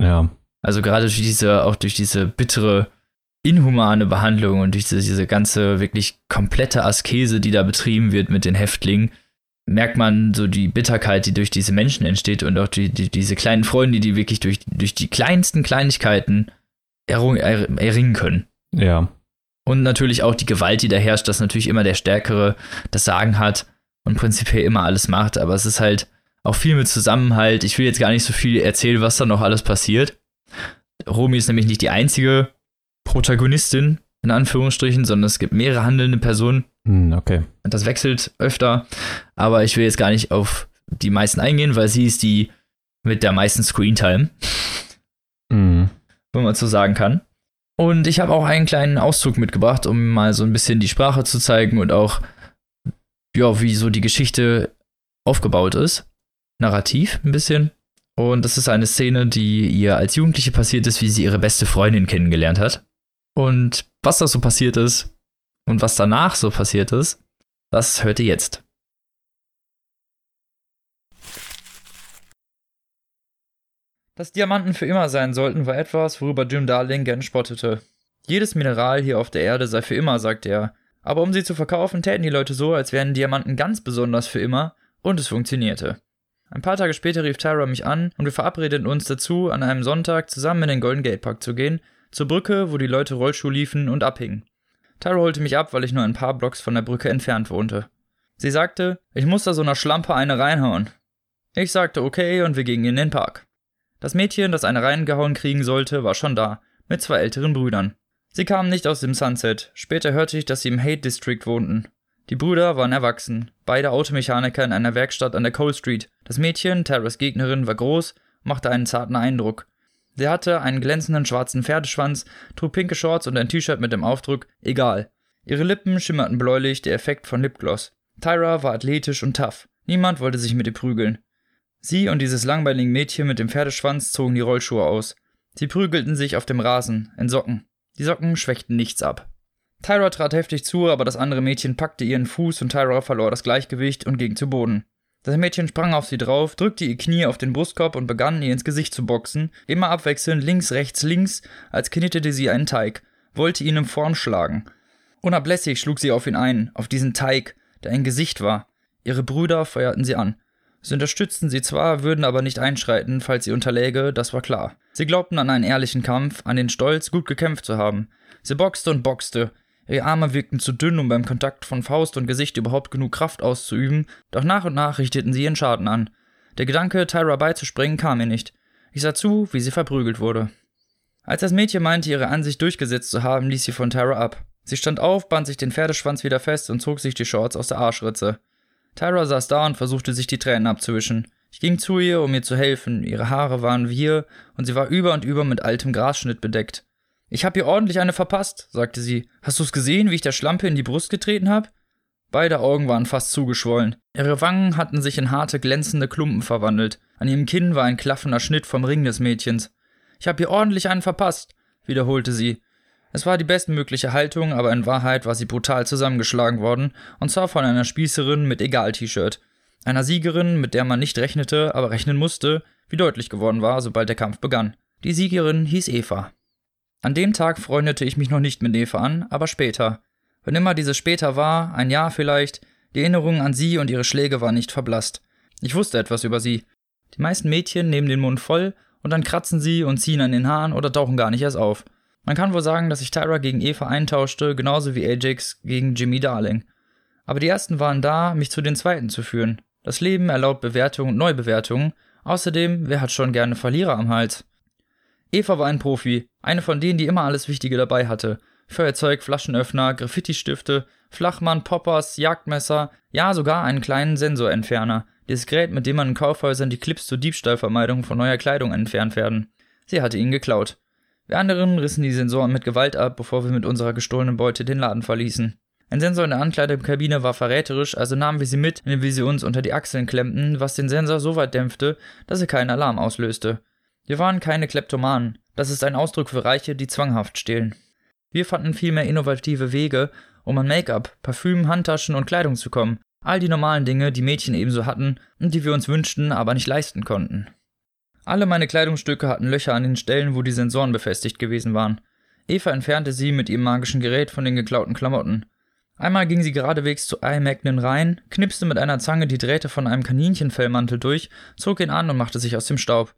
Ja. Also gerade durch diese, auch durch diese bittere, inhumane Behandlung und durch diese, diese ganze wirklich komplette Askese, die da betrieben wird mit den Häftlingen, merkt man so die Bitterkeit, die durch diese Menschen entsteht und auch die, die, diese kleinen Freunde, die wirklich durch, durch die kleinsten Kleinigkeiten errung, er, erringen können. Ja. Und natürlich auch die Gewalt, die da herrscht, dass natürlich immer der Stärkere das Sagen hat und prinzipiell immer alles macht. Aber es ist halt auch viel mit Zusammenhalt. Ich will jetzt gar nicht so viel erzählen, was da noch alles passiert. Romy ist nämlich nicht die einzige Protagonistin, in Anführungsstrichen, sondern es gibt mehrere handelnde Personen. Hm, okay. Das wechselt öfter. Aber ich will jetzt gar nicht auf die meisten eingehen, weil sie ist die mit der meisten Screentime Mhm. wenn man so sagen kann. Und ich habe auch einen kleinen Auszug mitgebracht, um mal so ein bisschen die Sprache zu zeigen und auch, ja, wie so die Geschichte aufgebaut ist. Narrativ ein bisschen. Und das ist eine Szene, die ihr als Jugendliche passiert ist, wie sie ihre beste Freundin kennengelernt hat. Und was da so passiert ist und was danach so passiert ist, das hört ihr jetzt. Dass Diamanten für immer sein sollten, war etwas, worüber Jim Darling gern spottete. Jedes Mineral hier auf der Erde sei für immer, sagte er. Aber um sie zu verkaufen, täten die Leute so, als wären Diamanten ganz besonders für immer, und es funktionierte. Ein paar Tage später rief Tyra mich an und wir verabredeten uns dazu, an einem Sonntag zusammen in den Golden Gate Park zu gehen, zur Brücke, wo die Leute Rollschuh liefen und abhingen. Tyra holte mich ab, weil ich nur ein paar Blocks von der Brücke entfernt wohnte. Sie sagte, ich muss da so einer Schlampe eine reinhauen. Ich sagte okay und wir gingen in den Park. Das Mädchen, das eine reingehauen kriegen sollte, war schon da, mit zwei älteren Brüdern. Sie kamen nicht aus dem Sunset, später hörte ich, dass sie im Hate District wohnten. Die Brüder waren erwachsen, beide Automechaniker in einer Werkstatt an der Cole Street. Das Mädchen, Terras Gegnerin, war groß, machte einen zarten Eindruck. Sie hatte einen glänzenden schwarzen Pferdeschwanz, trug pinke Shorts und ein T-Shirt mit dem Aufdruck Egal. Ihre Lippen schimmerten bläulich, der Effekt von Lipgloss. Tyra war athletisch und tough. Niemand wollte sich mit ihr prügeln. Sie und dieses langweilige Mädchen mit dem Pferdeschwanz zogen die Rollschuhe aus. Sie prügelten sich auf dem Rasen, in Socken. Die Socken schwächten nichts ab. Tyra trat heftig zu, aber das andere Mädchen packte ihren Fuß und Tyra verlor das Gleichgewicht und ging zu Boden. Das Mädchen sprang auf sie drauf, drückte ihr Knie auf den Brustkorb und begann ihr ins Gesicht zu boxen, immer abwechselnd links, rechts, links, als knetete sie einen Teig, wollte ihn in Form schlagen. Unablässig schlug sie auf ihn ein, auf diesen Teig, der ein Gesicht war. Ihre Brüder feuerten sie an. Sie unterstützten sie zwar, würden aber nicht einschreiten, falls sie unterläge, das war klar. Sie glaubten an einen ehrlichen Kampf, an den Stolz, gut gekämpft zu haben. Sie boxte und boxte. Ihre Arme wirkten zu dünn, um beim Kontakt von Faust und Gesicht überhaupt genug Kraft auszuüben, doch nach und nach richteten sie ihren Schaden an. Der Gedanke, Tyra beizuspringen, kam mir nicht. Ich sah zu, wie sie verprügelt wurde. Als das Mädchen meinte, ihre Ansicht durchgesetzt zu haben, ließ sie von Tyra ab. Sie stand auf, band sich den Pferdeschwanz wieder fest und zog sich die Shorts aus der Arschritze. Tyra saß da und versuchte sich die Tränen abzuwischen. Ich ging zu ihr, um ihr zu helfen. Ihre Haare waren wir und sie war über und über mit altem Grasschnitt bedeckt. Ich hab ihr ordentlich eine verpasst, sagte sie. Hast du's gesehen, wie ich der Schlampe in die Brust getreten hab? Beide Augen waren fast zugeschwollen. Ihre Wangen hatten sich in harte, glänzende Klumpen verwandelt. An ihrem Kinn war ein klaffender Schnitt vom Ring des Mädchens. Ich hab ihr ordentlich einen verpasst, wiederholte sie. Es war die bestmögliche Haltung, aber in Wahrheit war sie brutal zusammengeschlagen worden, und zwar von einer Spießerin mit Egal-T-Shirt. Einer Siegerin, mit der man nicht rechnete, aber rechnen musste, wie deutlich geworden war, sobald der Kampf begann. Die Siegerin hieß Eva. An dem Tag freundete ich mich noch nicht mit Eva an, aber später. Wenn immer dieses später war, ein Jahr vielleicht, die Erinnerung an sie und ihre Schläge war nicht verblasst. Ich wusste etwas über sie. Die meisten Mädchen nehmen den Mund voll und dann kratzen sie und ziehen an den Haaren oder tauchen gar nicht erst auf. Man kann wohl sagen, dass ich Tyra gegen Eva eintauschte, genauso wie Ajax gegen Jimmy Darling. Aber die ersten waren da, mich zu den zweiten zu führen. Das Leben erlaubt Bewertungen und Neubewertungen. Außerdem, wer hat schon gerne Verlierer am Hals? Eva war ein Profi, eine von denen, die immer alles Wichtige dabei hatte. Feuerzeug, Flaschenöffner, Graffiti-Stifte, Flachmann, Poppers, Jagdmesser, ja sogar einen kleinen Sensorentferner. Dieses Gerät, mit dem man in Kaufhäusern die Clips zur Diebstahlvermeidung von neuer Kleidung entfernt werden. Sie hatte ihn geklaut. Wir anderen rissen die Sensoren mit Gewalt ab, bevor wir mit unserer gestohlenen Beute den Laden verließen. Ein Sensor in der Ankleidekabine war verräterisch, also nahmen wir sie mit, indem wir sie uns unter die Achseln klemmten, was den Sensor so weit dämpfte, dass er keinen Alarm auslöste. Wir waren keine Kleptomanen. Das ist ein Ausdruck für Reiche, die zwanghaft stehlen. Wir fanden vielmehr innovative Wege, um an Make-up, Parfüm, Handtaschen und Kleidung zu kommen. All die normalen Dinge, die Mädchen ebenso hatten und die wir uns wünschten, aber nicht leisten konnten. Alle meine Kleidungsstücke hatten Löcher an den Stellen, wo die Sensoren befestigt gewesen waren. Eva entfernte sie mit ihrem magischen Gerät von den geklauten Klamotten. Einmal ging sie geradewegs zu iMagnen rein, knipste mit einer Zange die Drähte von einem Kaninchenfellmantel durch, zog ihn an und machte sich aus dem Staub.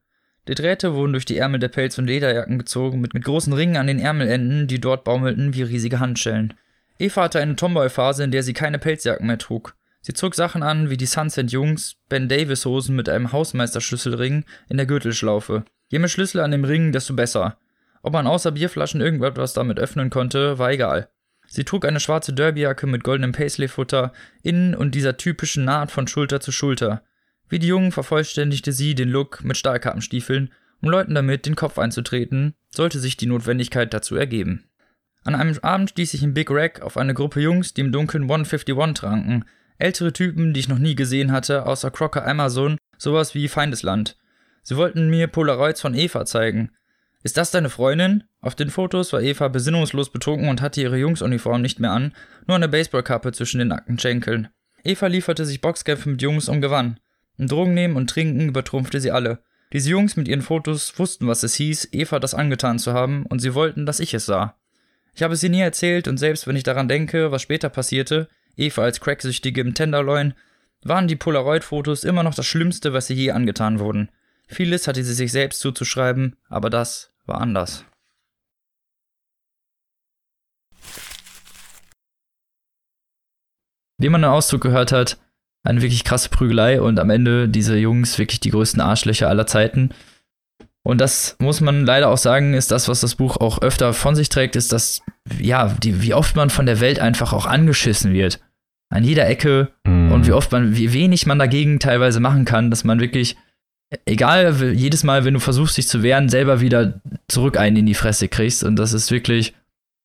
Die Drähte wurden durch die Ärmel der Pelz- und Lederjacken gezogen, mit, mit großen Ringen an den Ärmelenden, die dort baumelten wie riesige Handschellen. Eva hatte eine Tomboy-Phase, in der sie keine Pelzjacken mehr trug. Sie zog Sachen an wie die Sunset Jungs, Ben Davis Hosen mit einem Hausmeisterschlüsselring in der Gürtelschlaufe. Je mehr Schlüssel an dem Ring, desto besser. Ob man außer Bierflaschen irgendetwas damit öffnen konnte, war egal. Sie trug eine schwarze Derbyjacke mit goldenem Paisley-Futter, innen und dieser typischen Naht von Schulter zu Schulter. Wie die Jungen vervollständigte sie den Look mit Stahlkappenstiefeln, um Leuten damit den Kopf einzutreten, sollte sich die Notwendigkeit dazu ergeben. An einem Abend stieß ich in Big Rack auf eine Gruppe Jungs, die im Dunkeln 151 tranken, Ältere Typen, die ich noch nie gesehen hatte, außer Crocker Amazon, sowas wie Feindesland. Sie wollten mir Polaroids von Eva zeigen. Ist das deine Freundin? Auf den Fotos war Eva besinnungslos betrunken und hatte ihre Jungsuniform nicht mehr an, nur eine Baseballkappe zwischen den nackten Schenkeln. Eva lieferte sich Boxkämpfe mit Jungs und gewann. Im Drogen nehmen und trinken übertrumpfte sie alle. Diese Jungs mit ihren Fotos wussten, was es hieß, Eva das angetan zu haben, und sie wollten, dass ich es sah. Ich habe ihr nie erzählt, und selbst wenn ich daran denke, was später passierte, Eva als Cracksüchtige im Tenderloin, waren die Polaroid-Fotos immer noch das Schlimmste, was ihr je angetan wurden. Vieles hatte sie sich selbst zuzuschreiben, aber das war anders. Wie man den Ausdruck gehört hat, eine wirklich krasse Prügelei und am Ende diese Jungs wirklich die größten Arschlöcher aller Zeiten. Und das muss man leider auch sagen, ist das, was das Buch auch öfter von sich trägt, ist, dass, ja, die, wie oft man von der Welt einfach auch angeschissen wird. An jeder Ecke. Mm. Und wie oft man, wie wenig man dagegen teilweise machen kann, dass man wirklich egal, jedes Mal, wenn du versuchst, dich zu wehren, selber wieder zurück einen in die Fresse kriegst. Und das ist wirklich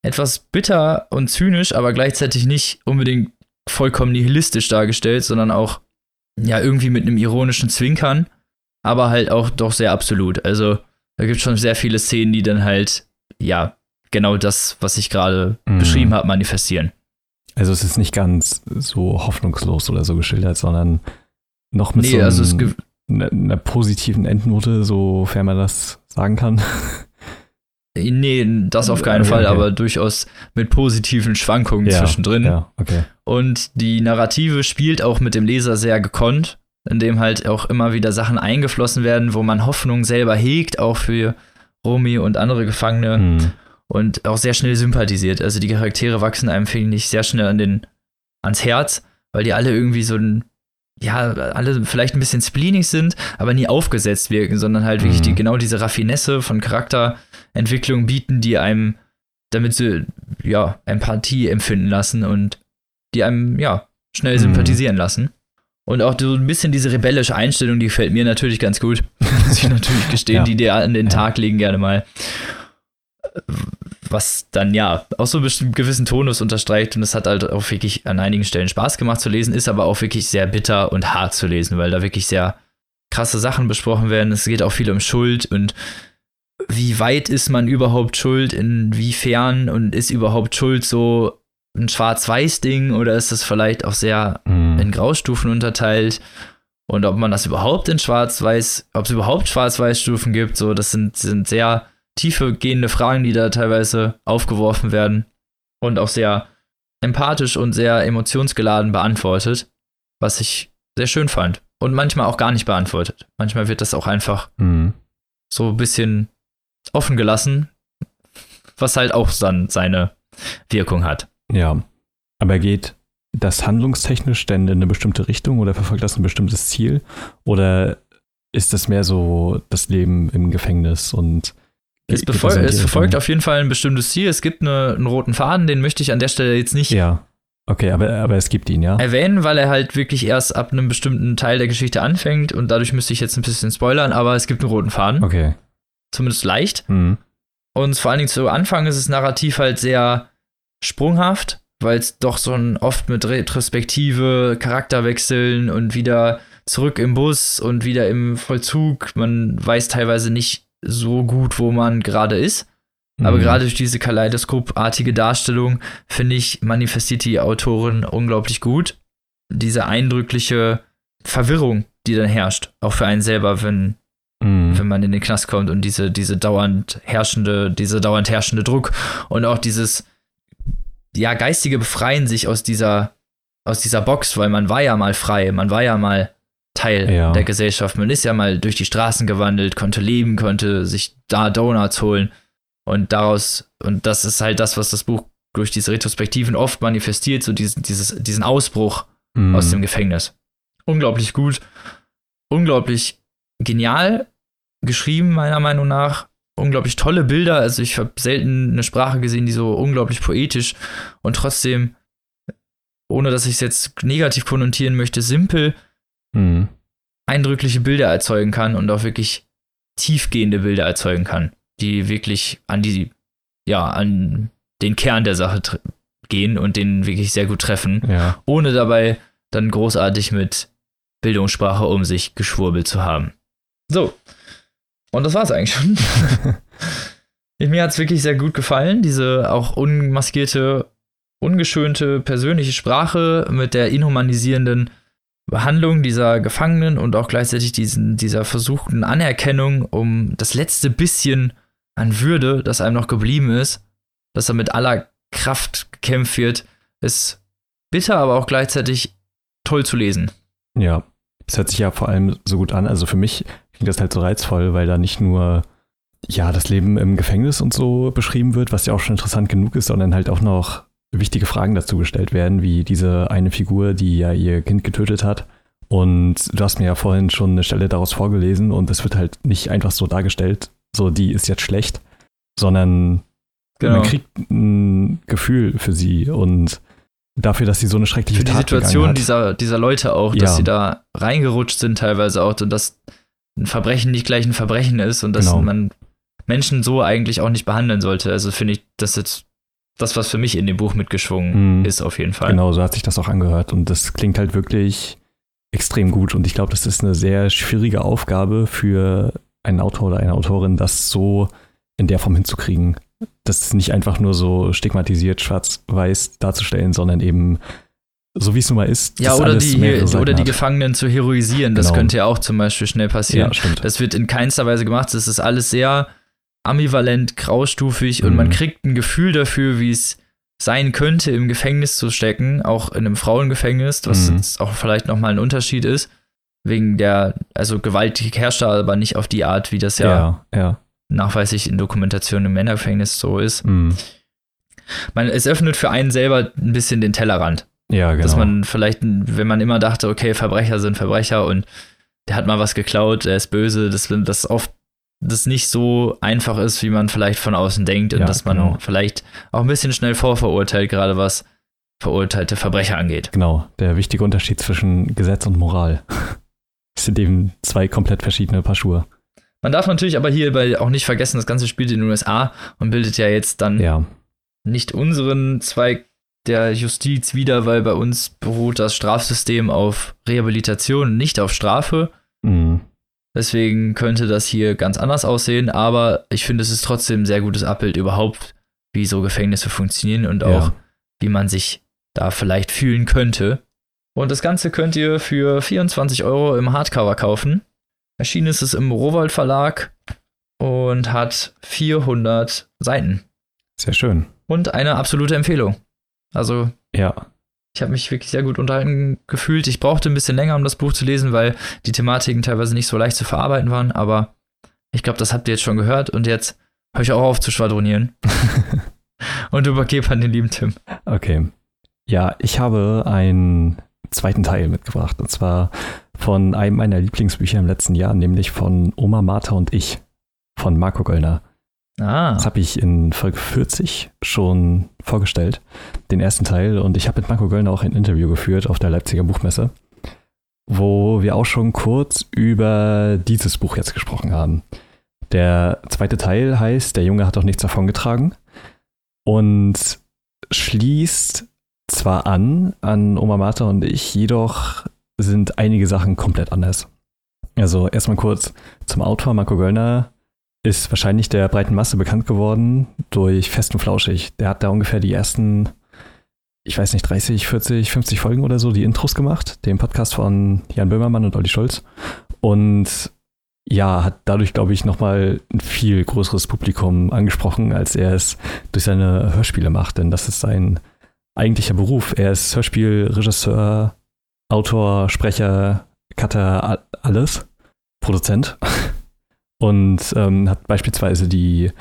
etwas bitter und zynisch, aber gleichzeitig nicht unbedingt vollkommen nihilistisch dargestellt, sondern auch ja irgendwie mit einem ironischen Zwinkern, aber halt auch doch sehr absolut. Also da gibt es schon sehr viele Szenen, die dann halt ja genau das, was ich gerade mhm. beschrieben habe, manifestieren. Also es ist nicht ganz so hoffnungslos oder so geschildert, sondern noch mit nee, so also einer, einer positiven Endnote, sofern man das sagen kann. Nee, das auf keinen okay, Fall, okay. aber durchaus mit positiven Schwankungen ja, zwischendrin. Ja, okay. Und die Narrative spielt auch mit dem Leser sehr gekonnt, indem halt auch immer wieder Sachen eingeflossen werden, wo man Hoffnung selber hegt, auch für Romy und andere Gefangene. Hm. Und auch sehr schnell sympathisiert. Also die Charaktere wachsen einem, finde ich, sehr schnell an den, ans Herz, weil die alle irgendwie so ein ja, alle vielleicht ein bisschen spleenig sind, aber nie aufgesetzt wirken, sondern halt wirklich die, mhm. genau diese Raffinesse von Charakterentwicklung bieten, die einem, damit sie, ja, Empathie empfinden lassen und die einem, ja, schnell mhm. sympathisieren lassen. Und auch so ein bisschen diese rebellische Einstellung, die gefällt mir natürlich ganz gut. Muss ich natürlich gestehen, ja. die dir an den Tag legen gerne mal was dann ja auch so einen gewissen Tonus unterstreicht und es hat halt auch wirklich an einigen Stellen Spaß gemacht zu lesen, ist aber auch wirklich sehr bitter und hart zu lesen, weil da wirklich sehr krasse Sachen besprochen werden. Es geht auch viel um Schuld und wie weit ist man überhaupt schuld, inwiefern und ist überhaupt Schuld so ein Schwarz-Weiß-Ding oder ist das vielleicht auch sehr mhm. in Graustufen unterteilt? Und ob man das überhaupt in Schwarz-Weiß, ob es überhaupt Schwarz-Weiß-Stufen gibt, so, das sind, sind sehr tiefe gehende Fragen, die da teilweise aufgeworfen werden und auch sehr empathisch und sehr emotionsgeladen beantwortet, was ich sehr schön fand. Und manchmal auch gar nicht beantwortet. Manchmal wird das auch einfach mhm. so ein bisschen offen gelassen, was halt auch dann seine Wirkung hat. Ja, aber geht das handlungstechnisch denn in eine bestimmte Richtung oder verfolgt das ein bestimmtes Ziel? Oder ist das mehr so das Leben im Gefängnis und es, befol es verfolgt auf jeden Fall ein bestimmtes Ziel. Es gibt eine, einen roten Faden, den möchte ich an der Stelle jetzt nicht ja. Okay, aber, aber es gibt ihn, ja. Erwähnen, weil er halt wirklich erst ab einem bestimmten Teil der Geschichte anfängt und dadurch müsste ich jetzt ein bisschen spoilern, aber es gibt einen roten Faden. Okay. Zumindest leicht. Mhm. Und vor allen Dingen zu Anfang ist es narrativ halt sehr sprunghaft, weil es doch so ein oft mit Retrospektive, Charakterwechseln und wieder zurück im Bus und wieder im Vollzug. Man weiß teilweise nicht, so gut, wo man gerade ist. Aber mhm. gerade durch diese kaleidoskopartige Darstellung, finde ich, manifestiert die Autorin unglaublich gut. Diese eindrückliche Verwirrung, die dann herrscht, auch für einen selber, wenn, mhm. wenn man in den Knast kommt und diese, diese dauernd herrschende, diese dauernd herrschende Druck und auch dieses, ja, geistige Befreien sich aus dieser, aus dieser Box, weil man war ja mal frei, man war ja mal Teil ja. der Gesellschaft. Man ist ja mal durch die Straßen gewandelt, konnte leben, konnte sich da Donuts holen. Und daraus, und das ist halt das, was das Buch durch diese Retrospektiven oft manifestiert, so diesen, dieses, diesen Ausbruch mhm. aus dem Gefängnis. Unglaublich gut, unglaublich genial geschrieben, meiner Meinung nach. Unglaublich tolle Bilder. Also ich habe selten eine Sprache gesehen, die so unglaublich poetisch und trotzdem, ohne dass ich es jetzt negativ konnotieren möchte, simpel mhm. eindrückliche Bilder erzeugen kann und auch wirklich tiefgehende Bilder erzeugen kann, die wirklich an die, ja, an den Kern der Sache gehen und den wirklich sehr gut treffen, ja. ohne dabei dann großartig mit Bildungssprache um sich geschwurbelt zu haben. So. Und das war's eigentlich schon. Mir hat's wirklich sehr gut gefallen, diese auch unmaskierte, ungeschönte persönliche Sprache mit der inhumanisierenden Behandlung dieser Gefangenen und auch gleichzeitig diesen, dieser versuchten Anerkennung um das letzte bisschen an Würde, das einem noch geblieben ist, dass er mit aller Kraft gekämpft wird, ist bitter, aber auch gleichzeitig toll zu lesen. Ja, es hört sich ja vor allem so gut an. Also für mich klingt das halt so reizvoll, weil da nicht nur ja das Leben im Gefängnis und so beschrieben wird, was ja auch schon interessant genug ist, sondern halt auch noch wichtige Fragen dazu gestellt werden, wie diese eine Figur, die ja ihr Kind getötet hat. Und du hast mir ja vorhin schon eine Stelle daraus vorgelesen und es wird halt nicht einfach so dargestellt, so die ist jetzt schlecht, sondern genau. man kriegt ein Gefühl für sie und dafür, dass sie so eine schreckliche für die Tat Situation dieser, dieser Leute auch, dass ja. sie da reingerutscht sind teilweise auch und dass ein Verbrechen nicht gleich ein Verbrechen ist und dass Genau. man Menschen so eigentlich auch nicht behandeln sollte. Also finde ich, das jetzt das, was für mich in dem Buch mitgeschwungen Mhm. ist, auf jeden Fall. Genau, so hat sich das auch angehört. Und das klingt halt wirklich extrem gut. Und ich glaube, das ist eine sehr schwierige Aufgabe für einen Autor oder eine Autorin, das so in der Form hinzukriegen. Das nicht einfach nur so stigmatisiert schwarz-weiß darzustellen, sondern eben so wie es nun mal ist. Ja, oder die, oder die hat. Gefangenen zu heroisieren. Das Genau. könnte ja auch zum Beispiel schnell passieren. Ja, stimmt. Das wird in keinster Weise gemacht. Das ist alles sehr ambivalent, graustufig und Mhm. man kriegt ein Gefühl dafür, wie es sein könnte, im Gefängnis zu stecken, auch in einem Frauengefängnis, was Mhm. jetzt auch vielleicht nochmal ein Unterschied ist. Wegen der, also Gewalt herrscht da aber nicht auf die Art, wie das ja, ja, ja. Nachweislich in Dokumentationen im Männergefängnis so ist. Mhm. Man, es öffnet für einen selber ein bisschen den Tellerrand. Ja, genau. Dass man vielleicht, wenn man immer dachte, okay, Verbrecher sind Verbrecher und der hat mal was geklaut, der ist böse, dass das oft das nicht so einfach ist, wie man vielleicht von außen denkt und Ja, dass man genau. vielleicht auch ein bisschen schnell vorverurteilt, gerade was verurteilte Verbrecher angeht. Genau, der wichtige Unterschied zwischen Gesetz und Moral. Das sind eben zwei komplett verschiedene Paar Schuhe. Man darf natürlich aber hierbei auch nicht vergessen, das Ganze spielt in den USA und bildet ja jetzt dann Ja, nicht unseren Zweig der Justiz wieder, weil bei uns beruht das Strafsystem auf Rehabilitation, nicht auf Strafe. mhm. Deswegen könnte das hier ganz anders aussehen, aber ich finde, es ist trotzdem ein sehr gutes Abbild überhaupt, wie so Gefängnisse funktionieren und auch, Ja. wie man sich da vielleicht fühlen könnte. Und das Ganze könnt ihr für 24 Euro im Hardcover kaufen. Erschienen ist es im Rowold Verlag und hat 400 Seiten. sehr schön. Und eine absolute Empfehlung. Also, Ja, ich habe mich wirklich sehr gut unterhalten gefühlt. Ich brauchte ein bisschen länger, um das Buch zu lesen, weil die Thematiken teilweise nicht so leicht zu verarbeiten waren. Aber ich glaube, das habt ihr jetzt schon gehört. Und jetzt höre ich auch auf zu schwadronieren und übergebe an den lieben Tim. okay. Ja, ich habe einen zweiten Teil mitgebracht. Und zwar von einem meiner Lieblingsbücher im letzten Jahr, nämlich von Oma, Martha und ich von Marco Göllner. Ah, Das habe ich in Folge 40 schon vorgestellt, den ersten Teil. Und ich habe mit Marco Göllner auch ein Interview geführt auf der Leipziger Buchmesse, wo wir auch schon kurz über dieses Buch jetzt gesprochen haben. Der zweite Teil heißt Der Junge hat doch nichts davongetragen und schließt zwar an an Oma Martha und ich, jedoch sind einige Sachen komplett anders. Also erstmal kurz zum Autor Marco Göllner ist wahrscheinlich der breiten Masse bekannt geworden durch Fest und Flauschig. Der hat da ungefähr die ersten, ich weiß nicht, 30, 40, 50 Folgen oder so, die Intros gemacht, den Podcast von Jan Böhmermann und Olli Schulz. Und ja, hat dadurch, glaube ich, nochmal ein viel größeres Publikum angesprochen, als er es durch seine Hörspiele macht. Denn das ist sein eigentlicher Beruf. Er ist Hörspielregisseur, Autor, Sprecher, Cutter, alles, Produzent. Und ähm, hat beispielsweise die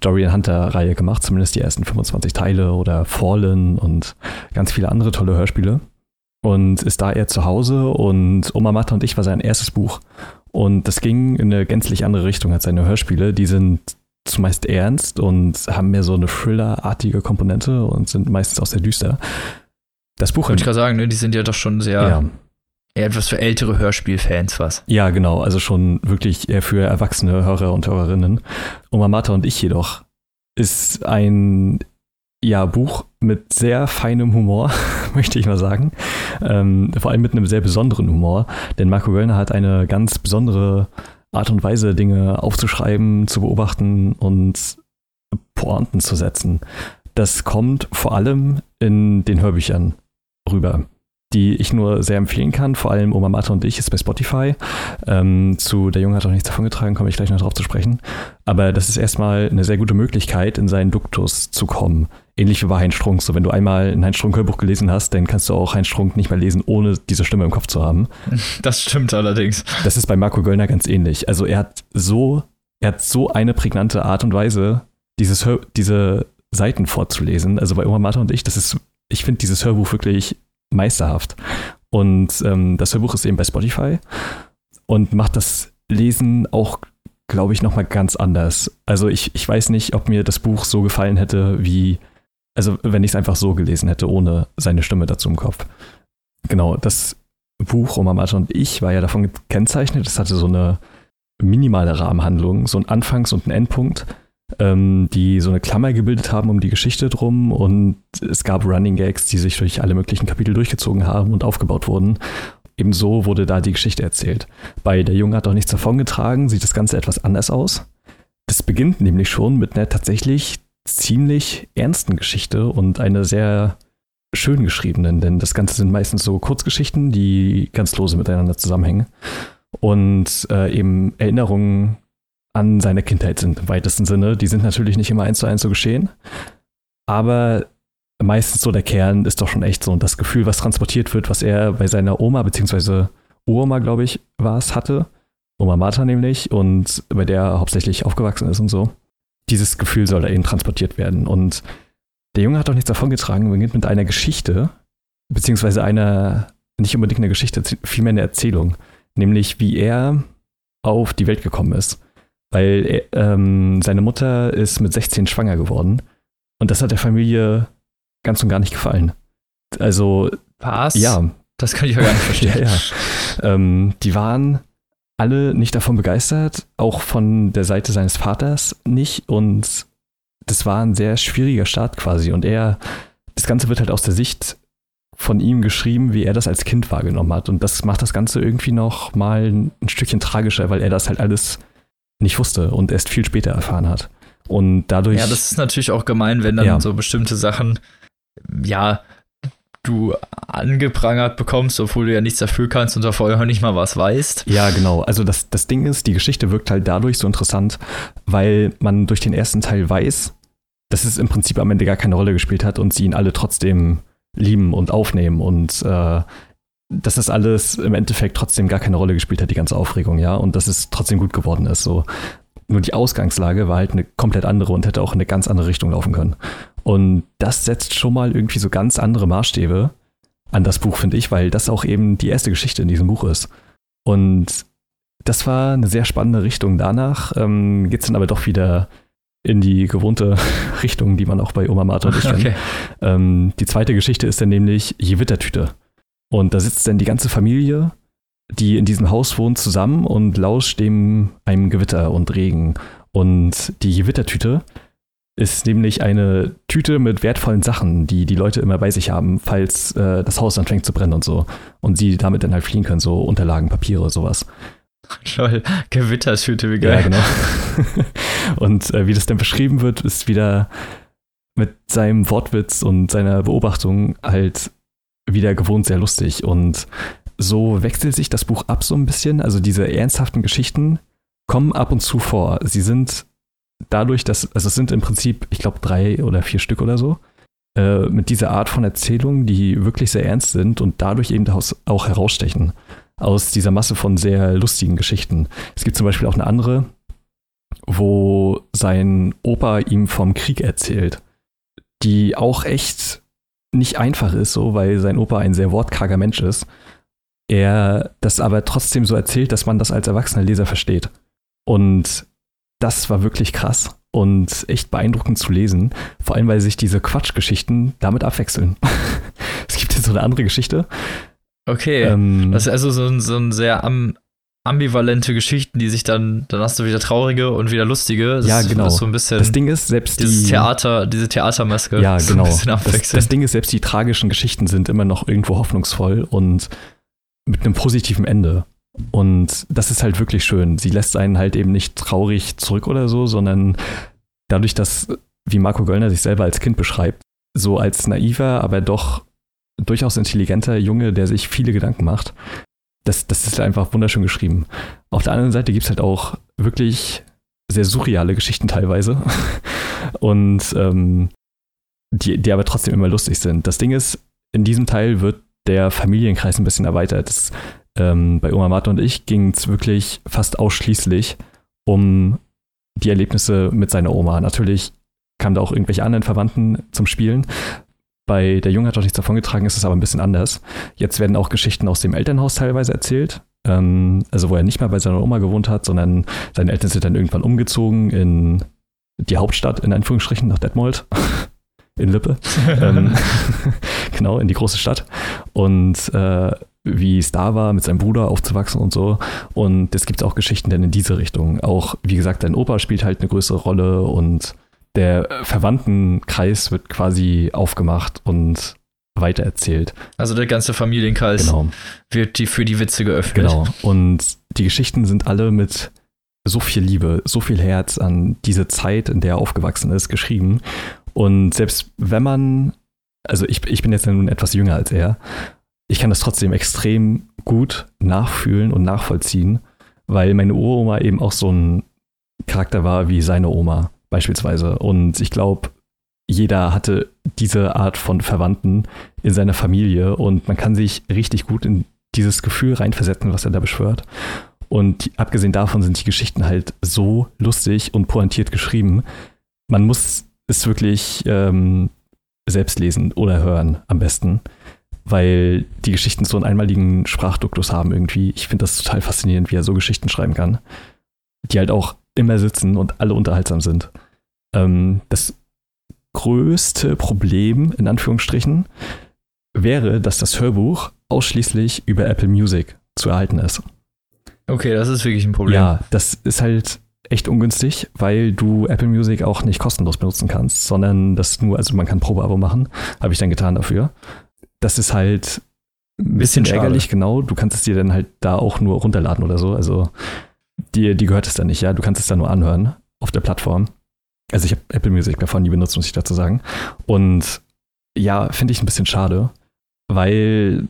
Dorian Hunter-Reihe gemacht, zumindest die ersten 25 Teile oder Fallen und ganz viele andere tolle Hörspiele. Und ist da eher zu Hause und Oma Martha und ich war sein erstes Buch. Und das ging in eine gänzlich andere Richtung als seine Hörspiele. Die sind zumeist ernst und haben mehr so eine Thriller-artige Komponente und sind meistens auch sehr düster. Das Buch wollte ich gerade sagen, ne, die sind ja doch schon sehr ja, eher etwas für ältere Hörspielfans was. Ja, genau. Also schon wirklich eher für erwachsene Hörer und Hörerinnen. Oma Martha und ich jedoch ist ein ja, Buch mit sehr feinem Humor, möchte ich mal sagen. Ähm, vor allem mit einem sehr besonderen Humor. Denn Marco Göllner hat eine ganz besondere Art und Weise, Dinge aufzuschreiben, zu beobachten und Pointen zu setzen. Das kommt vor allem in den Hörbüchern rüber die ich nur sehr empfehlen kann. Vor allem Oma Martha und ich ist bei Spotify. Ähm, zu Der Junge hat auch nichts davon getragen, komme ich gleich noch drauf zu sprechen. Aber das ist erstmal eine sehr gute Möglichkeit, in seinen Duktus zu kommen. Ähnlich wie bei Heinz Strunk. So, wenn du einmal ein Heinz Strunk-Hörbuch gelesen hast, dann kannst du auch Heinz Strunk nicht mehr lesen, ohne diese Stimme im Kopf zu haben. Das stimmt allerdings. Das ist bei Marco Göllner ganz ähnlich. Also er hat so, er hat so eine prägnante Art und Weise, dieses Hör, diese Seiten vorzulesen. Also bei Oma Martha und ich, das ist, ich finde dieses Hörbuch wirklich meisterhaft. Und ähm, das Hörbuch ist eben bei Spotify und macht das Lesen auch, glaube ich, nochmal ganz anders. Also ich, ich weiß nicht, ob mir das Buch so gefallen hätte, wie, also wenn ich es einfach so gelesen hätte, ohne seine Stimme dazu im Kopf. Genau, das Buch Oma Martha und ich war ja davon gekennzeichnet. Es hatte so eine minimale Rahmenhandlung, so ein Anfangs- und ein Endpunkt, ähm, die so eine Klammer gebildet haben um die Geschichte drum und es gab Running Gags, die sich durch alle möglichen Kapitel durchgezogen haben und aufgebaut wurden. Ebenso wurde da die Geschichte erzählt. Bei Der Junge hat auch nichts davongetragen, sieht das Ganze etwas anders aus. Das beginnt nämlich schon mit einer tatsächlich ziemlich ernsten Geschichte und einer sehr schön geschriebenen, denn das Ganze sind meistens so Kurzgeschichten, die ganz lose miteinander zusammenhängen und äh, eben Erinnerungen an seine Kindheit sind im weitesten Sinne. Die sind natürlich nicht immer eins zu eins so geschehen, aber meistens so der Kern ist doch schon echt so und das Gefühl, was transportiert wird, was er bei seiner Oma beziehungsweise Uroma, glaube ich, war es, hatte. Oma Martha nämlich und bei der hauptsächlich aufgewachsen ist und so. Dieses Gefühl soll da eben transportiert werden und der Junge hat doch nichts davon getragen, beginnt mit einer Geschichte, beziehungsweise einer, nicht unbedingt eine Geschichte, vielmehr eine Erzählung, nämlich wie er auf die Welt gekommen ist. Weil ähm, seine Mutter ist mit 16 schwanger geworden und das hat der Familie ganz und gar nicht gefallen. Also. Was? Ja. Das kann ich ja gar nicht verstehen. ja, ja. Ähm, die waren alle nicht davon begeistert, auch von der Seite seines Vaters nicht. Und das war ein sehr schwieriger Start quasi. Und er, das Ganze wird halt aus der Sicht von ihm geschrieben, wie er das als Kind wahrgenommen hat. Und das macht das Ganze irgendwie noch mal ein Stückchen tragischer, weil er das halt alles nicht wusste und erst viel später erfahren hat. Und dadurch. Ja, das ist natürlich auch gemein, wenn dann ja. so bestimmte Sachen, ja, du angeprangert bekommst, obwohl du ja nichts dafür kannst und da vorher nicht mal was weißt. Ja, genau. Also das, das Ding ist, die Geschichte wirkt halt dadurch so interessant, weil man durch den ersten Teil weiß, dass es im Prinzip am Ende gar keine Rolle gespielt hat und sie ihn alle trotzdem lieben und aufnehmen und äh, dass das alles im Endeffekt trotzdem gar keine Rolle gespielt hat, die ganze Aufregung, ja, und dass es trotzdem gut geworden ist. So. Nur die Ausgangslage war halt eine komplett andere und hätte auch in eine ganz andere Richtung laufen können. Und das setzt schon mal irgendwie so ganz andere Maßstäbe an das Buch, finde ich, weil das auch eben die erste Geschichte in diesem Buch ist. Und das war eine sehr spannende Richtung. Danach ähm, geht es dann aber doch wieder in die gewohnte Richtung, die man auch bei Oma Martha okay. Ähm, die zweite Geschichte ist dann nämlich Gewittertüte. Und da sitzt dann die ganze Familie, die in diesem Haus wohnt, zusammen und lauscht dem einem Gewitter und Regen. Und die Gewittertüte ist nämlich eine Tüte mit wertvollen Sachen, die die Leute immer bei sich haben, falls äh, das Haus anfängt zu brennen und so. Und sie damit dann halt fliehen können, so Unterlagen, Papiere, sowas. Toll, Gewittertüte, wie geil. Ja, genau. und äh, wie das dann beschrieben wird, ist wieder mit seinem Wortwitz und seiner Beobachtung halt wieder gewohnt sehr lustig. Und so wechselt sich das Buch ab so ein bisschen. Also diese ernsthaften Geschichten kommen ab und zu vor. Sie sind dadurch, dass, also es sind im Prinzip, ich glaube, drei oder vier Stück oder so, äh, mit dieser Art von Erzählungen, die wirklich sehr ernst sind und dadurch eben auch herausstechen aus dieser Masse von sehr lustigen Geschichten. Es gibt zum Beispiel auch eine andere, wo sein Opa ihm vom Krieg erzählt, die auch echt nicht einfach ist, so, weil sein Opa ein sehr wortkarger Mensch ist. Er das aber trotzdem so erzählt, dass man das als erwachsener Leser versteht. Und das war wirklich krass und echt beeindruckend zu lesen. Vor allem, weil sich diese Quatschgeschichten damit abwechseln. es gibt jetzt so eine andere Geschichte. Okay. Ähm, das ist also so ein, so ein sehr am, ambivalente Geschichten, die sich dann, dann hast du wieder traurige und wieder lustige. Das ja, genau. so ein bisschen das Ding ist, selbst dieses die, Theater, diese Theatermaske. Ja, genau. Das, das Ding ist, selbst die tragischen Geschichten sind immer noch irgendwo hoffnungsvoll und mit einem positiven Ende. Und das ist halt wirklich schön. Sie lässt einen halt eben nicht traurig zurück oder so, sondern dadurch, dass, wie Marco Göllner sich selber als Kind beschreibt, so als naiver, aber doch durchaus intelligenter Junge, der sich viele Gedanken macht, das, das ist einfach wunderschön geschrieben. Auf der anderen Seite gibt es halt auch wirklich sehr surreale Geschichten teilweise. Und ähm, die, die aber trotzdem immer lustig sind. Das Ding ist, in diesem Teil wird der Familienkreis ein bisschen erweitert. Das, ähm, bei Oma Martha und ich ging es wirklich fast ausschließlich um die Erlebnisse mit seiner Oma. Natürlich kamen da auch irgendwelche anderen Verwandten zum Spielen, bei Der Junge hat doch nichts davon getragen, ist es aber ein bisschen anders. Jetzt werden auch Geschichten aus dem Elternhaus teilweise erzählt. Ähm, also wo er nicht mehr bei seiner Oma gewohnt hat, sondern seine Eltern sind dann irgendwann umgezogen in die Hauptstadt, in Anführungsstrichen, nach Detmold. in Lippe. ähm, genau, in die große Stadt. Und äh, wie es da war, mit seinem Bruder aufzuwachsen und so. Und es gibt auch Geschichten dann in diese Richtung. Auch, wie gesagt, dein Opa spielt halt eine größere Rolle und der Verwandtenkreis wird quasi aufgemacht und weitererzählt. Also der ganze Familienkreis Genau. wird die für die Witze geöffnet. Genau. Und die Geschichten sind alle mit so viel Liebe, so viel Herz an diese Zeit, in der er aufgewachsen ist, geschrieben. Und selbst wenn man, also ich, ich bin jetzt nun etwas jünger als er, ich kann das trotzdem extrem gut nachfühlen und nachvollziehen, weil meine Uroma eben auch so ein Charakter war wie seine Oma beispielsweise. Und ich glaube, jeder hatte diese Art von Verwandten in seiner Familie und man kann sich richtig gut in dieses Gefühl reinversetzen, was er da beschwört. Und die- abgesehen davon sind die Geschichten halt so lustig und pointiert geschrieben. Man muss es wirklich ähm, selbst lesen oder hören am besten, weil die Geschichten so einen einmaligen Sprachduktus haben irgendwie. Ich finde das total faszinierend, wie er so Geschichten schreiben kann, die halt auch immer sitzen und alle unterhaltsam sind. Ähm, das größte Problem, in Anführungsstrichen, wäre, dass das Hörbuch ausschließlich über Apple Music zu erhalten ist. Okay, das ist wirklich ein Problem. Ja, das ist halt echt ungünstig, weil du Apple Music auch nicht kostenlos benutzen kannst, sondern das nur, also man kann Probeabo machen, habe ich dann getan dafür. Das ist halt ein bisschen, Bisschen ärgerlich, genau. Du kannst es dir dann halt da auch nur runterladen oder so. Also dir, dir gehört es dann nicht, ja. Du kannst es dann nur anhören auf der Plattform. Also ich habe Apple Music davon nie benutzt, muss ich dazu sagen. Und ja, finde ich ein bisschen schade, weil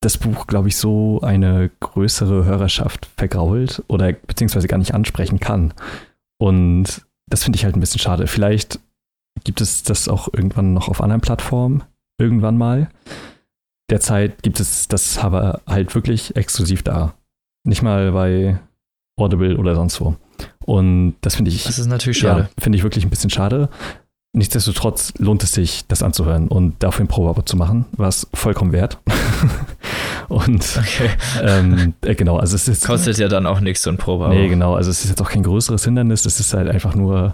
das Buch, glaube ich, so eine größere Hörerschaft vergrault oder beziehungsweise gar nicht ansprechen kann. Und das finde ich halt ein bisschen schade. Vielleicht gibt es das auch irgendwann noch auf anderen Plattformen, irgendwann mal. Derzeit gibt es das aber halt wirklich exklusiv da. Nicht mal bei Audible oder sonst wo. Und das finde ich Das ist natürlich schade. ja, finde ich wirklich ein bisschen schade. Nichtsdestotrotz lohnt es sich, das anzuhören und dafür ein Probeabo zu machen, was vollkommen wert. und Okay. ähm, äh, genau, also es ist Kostet ja dann auch nichts, so ein Probe. nee, genau, also es ist jetzt auch kein größeres Hindernis, es ist halt einfach nur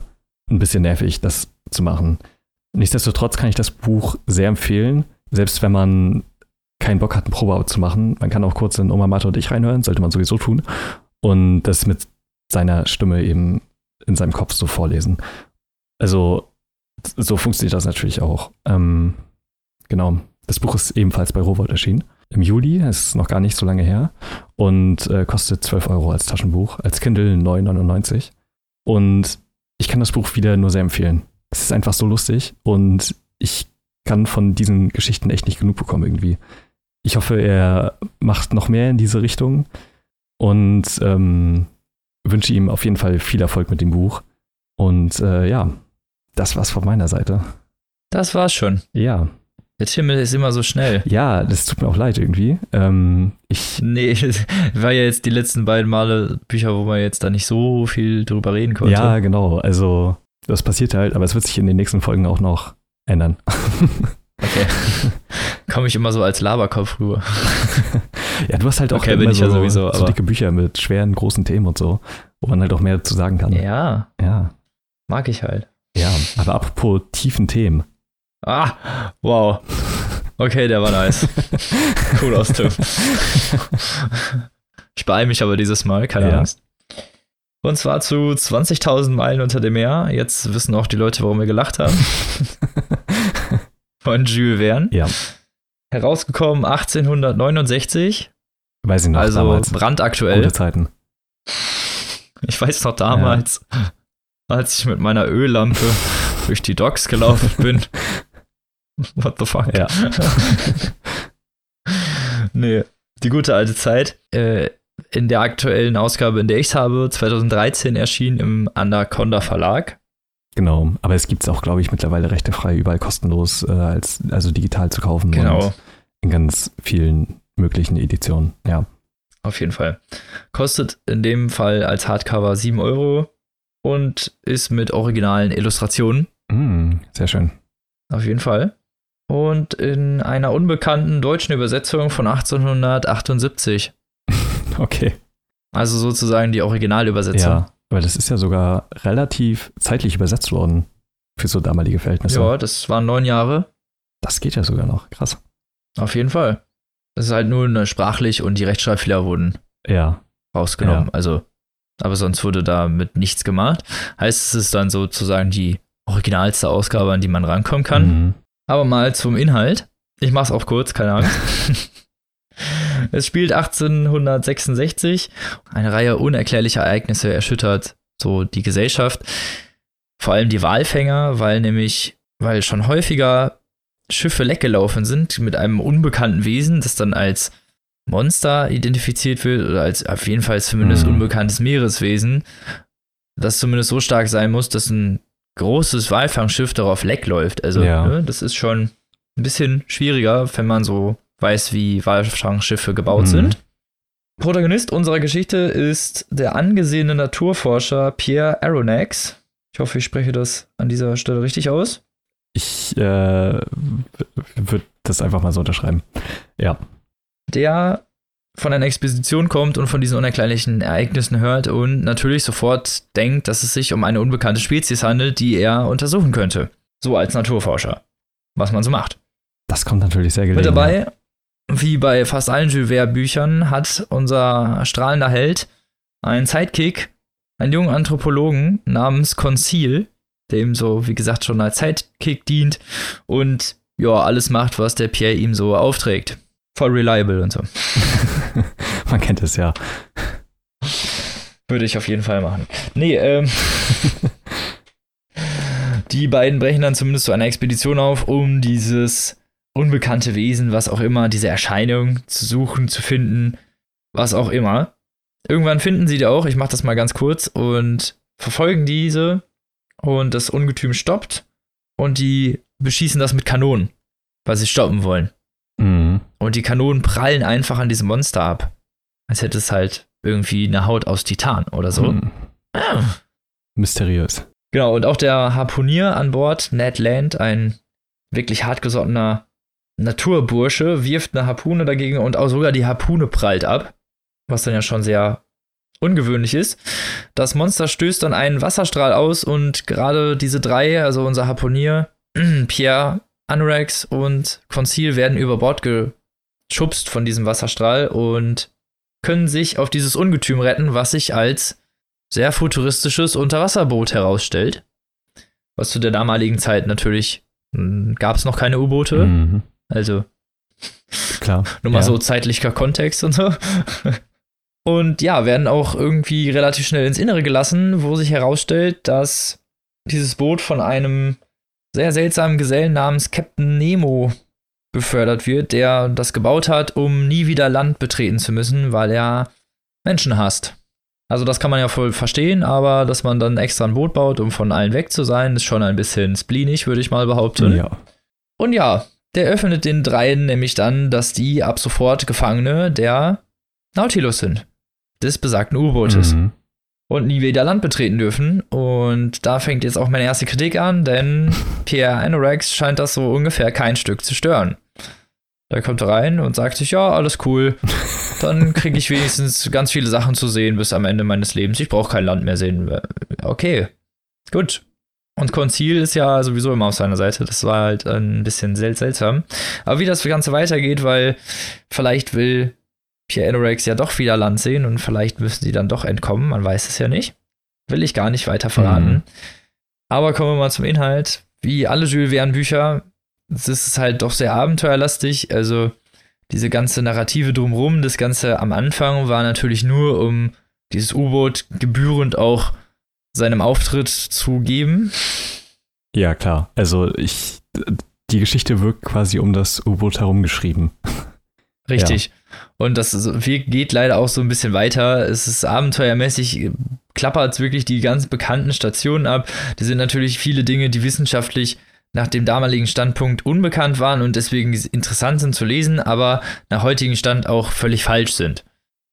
ein bisschen nervig, das zu machen. Nichtsdestotrotz kann ich das Buch sehr empfehlen, selbst wenn man keinen Bock hat, ein Probeabo zu machen. Man kann auch kurz in Oma Mathe und ich reinhören, sollte man sowieso tun. Und das mit seiner Stimme eben in seinem Kopf so vorlesen. Also, so funktioniert das natürlich auch. Ähm, genau. Das Buch ist ebenfalls bei Rowold erschienen. Im Juli, es ist noch gar nicht so lange her. Und äh, kostet 12 Euro als Taschenbuch, als Kindle 9,99. Und ich kann das Buch wieder nur sehr empfehlen. Es ist einfach so lustig und ich kann von diesen Geschichten echt nicht genug bekommen irgendwie. Ich hoffe, er macht noch mehr in diese Richtung und ähm, wünsche ihm auf jeden Fall viel Erfolg mit dem Buch. Und äh, ja, das war's von meiner Seite. Das war's schon. Ja, Der Himmel ist immer so schnell. ja, das tut mir auch leid irgendwie. Ähm, ich, Nee, war ja jetzt die letzten beiden Male Bücher, wo man jetzt da nicht so viel drüber reden konnte. ja, genau. Also das passiert halt, aber es wird sich in den nächsten Folgen auch noch ändern. Okay. Komme ich immer so als Laberkopf rüber. ja, du hast halt auch Okay, immer so, ja sowieso, so dicke Bücher mit schweren, großen Themen und so, wo man halt auch mehr dazu sagen kann. Ja, ja. mag ich halt. Ja, aber apropos tiefen Themen. Ah, wow. Okay, der war nice. cool aus, Tim. Ich beeile mich aber dieses Mal, keine Ja. Angst. Und zwar zu 20.000 Meilen unter dem Meer. Jetzt wissen auch die Leute, warum wir gelacht haben. Von Jules Verne. Ja, Herausgekommen 1869. weiß ich noch also damals. brandaktuell. Gute Zeiten. Ich weiß noch damals, als ich mit meiner Öllampe durch die Docks gelaufen bin. What the fuck? Ja. nee, die gute alte Zeit. Äh, in der aktuellen Ausgabe, in der ich es habe, 2013 erschien im Anaconda Verlag. Genau, aber es gibt es auch, glaube ich, mittlerweile rechtefrei überall kostenlos, äh, als, also digital zu kaufen. Genau, Und in ganz vielen möglichen Editionen. Ja. auf jeden Fall. Kostet in dem Fall als Hardcover 7 Euro und ist mit originalen Illustrationen. Mm, sehr schön. Auf jeden Fall. Und in einer unbekannten deutschen Übersetzung von 1878. Okay. Also sozusagen die Originalübersetzung. Ja, weil das ist ja sogar relativ zeitlich übersetzt worden für so damalige Verhältnisse. Ja, das waren neun Jahre. Das geht ja sogar noch. Krass. Auf jeden Fall. Es ist halt nur eine sprachlich und die Rechtschreibfehler wurden Ja. rausgenommen. Ja. Also, aber sonst wurde damit nichts gemacht. Heißt, es ist dann sozusagen die originalste Ausgabe, an die man rankommen kann. Mhm. Aber mal zum Inhalt. Ich mach's auch kurz, keine Angst. es spielt 1866. Eine Reihe unerklärlicher Ereignisse erschüttert so die Gesellschaft. Vor allem die Walfänger, weil nämlich, weil schon häufiger Schiffe leckgelaufen sind mit einem unbekannten Wesen, das dann als Monster identifiziert wird oder als auf jeden Fall zumindest Mhm. unbekanntes Meereswesen, das zumindest so stark sein muss, dass ein großes Walfangschiff darauf leck läuft. Also, Ja. ne, das ist schon ein bisschen schwieriger, wenn man so weiß, wie Walfangschiffe gebaut Mhm. sind. Protagonist unserer Geschichte ist der angesehene Naturforscher Pierre Aronnax. Ich hoffe, ich spreche das an dieser Stelle richtig aus. Ich äh, würde das einfach mal so unterschreiben. Ja. Der von einer Expedition kommt und von diesen unerklärlichen Ereignissen hört und natürlich sofort denkt, dass es sich um eine unbekannte Spezies handelt, die er untersuchen könnte. So als Naturforscher. Was man so macht. Das kommt natürlich sehr gelegen. Mit dabei, wie bei fast allen Jules Verne-Büchern, hat unser strahlender Held einen Sidekick, einen jungen Anthropologen namens Conceal, der ihm so, wie gesagt, schon als Sidekick dient und ja, alles macht, was der Pierre ihm so aufträgt. Voll reliable und so. Man kennt es ja. Würde ich auf jeden Fall machen. Nee, ähm. die beiden brechen dann zumindest zu einer Expedition auf, um dieses unbekannte Wesen, was auch immer, diese Erscheinung zu suchen, zu finden, was auch immer. Irgendwann finden sie die auch, ich mach das mal ganz kurz, und verfolgen diese und das Ungetüm stoppt und die beschießen das mit Kanonen, weil sie stoppen wollen. Mhm. Und die Kanonen prallen einfach an diesem Monster ab. Als hätte es halt irgendwie eine Haut aus Titan oder so. Mhm. Mysteriös. Genau, und auch der Harpunier an Bord, Ned Land, ein wirklich hartgesottener Naturbursche, wirft eine Harpune dagegen und auch sogar die Harpune prallt ab, was dann ja schon sehr ungewöhnlich ist. Das Monster stößt dann einen Wasserstrahl aus und gerade diese drei, also unser Harpunier, Pierre, Anorex und Conceal werden über Bord geschubst von diesem Wasserstrahl und können sich auf dieses Ungetüm retten, was sich als sehr futuristisches Unterwasserboot herausstellt. Was zu der damaligen Zeit natürlich gab es noch keine U-Boote. Mhm. Also Klar. nur mal ja. so zeitlicher Kontext und so. Und ja, werden auch irgendwie relativ schnell ins Innere gelassen, wo sich herausstellt, dass dieses Boot von einem sehr seltsamen Gesellen namens Captain Nemo befördert wird, der das gebaut hat, um nie wieder Land betreten zu müssen, weil er Menschen hasst. Also das kann man ja voll verstehen, aber dass man dann extra ein Boot baut, um von allen weg zu sein, ist schon ein bisschen spleenig, würde ich mal behaupten. Ja. Und ja, der öffnet den dreien nämlich dann, dass die ab sofort Gefangene der Nautilus sind. Des besagten U-Bootes. Mhm. Und nie wieder Land betreten dürfen. Und da fängt jetzt auch meine erste Kritik an, denn Pierre Anorex scheint das so ungefähr kein Stück zu stören. Da kommt er rein und sagt sich, ja, alles cool. Dann kriege ich wenigstens ganz viele Sachen zu sehen bis am Ende meines Lebens. Ich brauche kein Land mehr sehen. Okay, gut. Und Conceal ist ja sowieso immer auf seiner Seite. Das war halt ein bisschen sel seltsam. Aber wie das Ganze weitergeht, weil vielleicht will Pierre Anorex ja doch wieder Land sehen und vielleicht müssen sie dann doch entkommen. Man weiß es ja nicht. Will ich gar nicht weiter verraten. Mhm. Aber kommen wir mal zum Inhalt. Wie alle Jules Verne Bücher, es ist halt doch sehr abenteuerlastig. Also diese ganze Narrative drumherum, das Ganze am Anfang war natürlich nur, um dieses U-Boot gebührend auch seinem Auftritt zu geben. Ja, klar. Also ich, die Geschichte wirkt quasi um das U-Boot herum geschrieben. Richtig. Und das geht leider auch so ein bisschen weiter. Es ist abenteuermäßig, klappert wirklich die ganz bekannten Stationen ab. Die sind natürlich viele Dinge, die wissenschaftlich nach dem damaligen Standpunkt unbekannt waren und deswegen interessant sind zu lesen, aber nach heutigem Stand auch völlig falsch sind.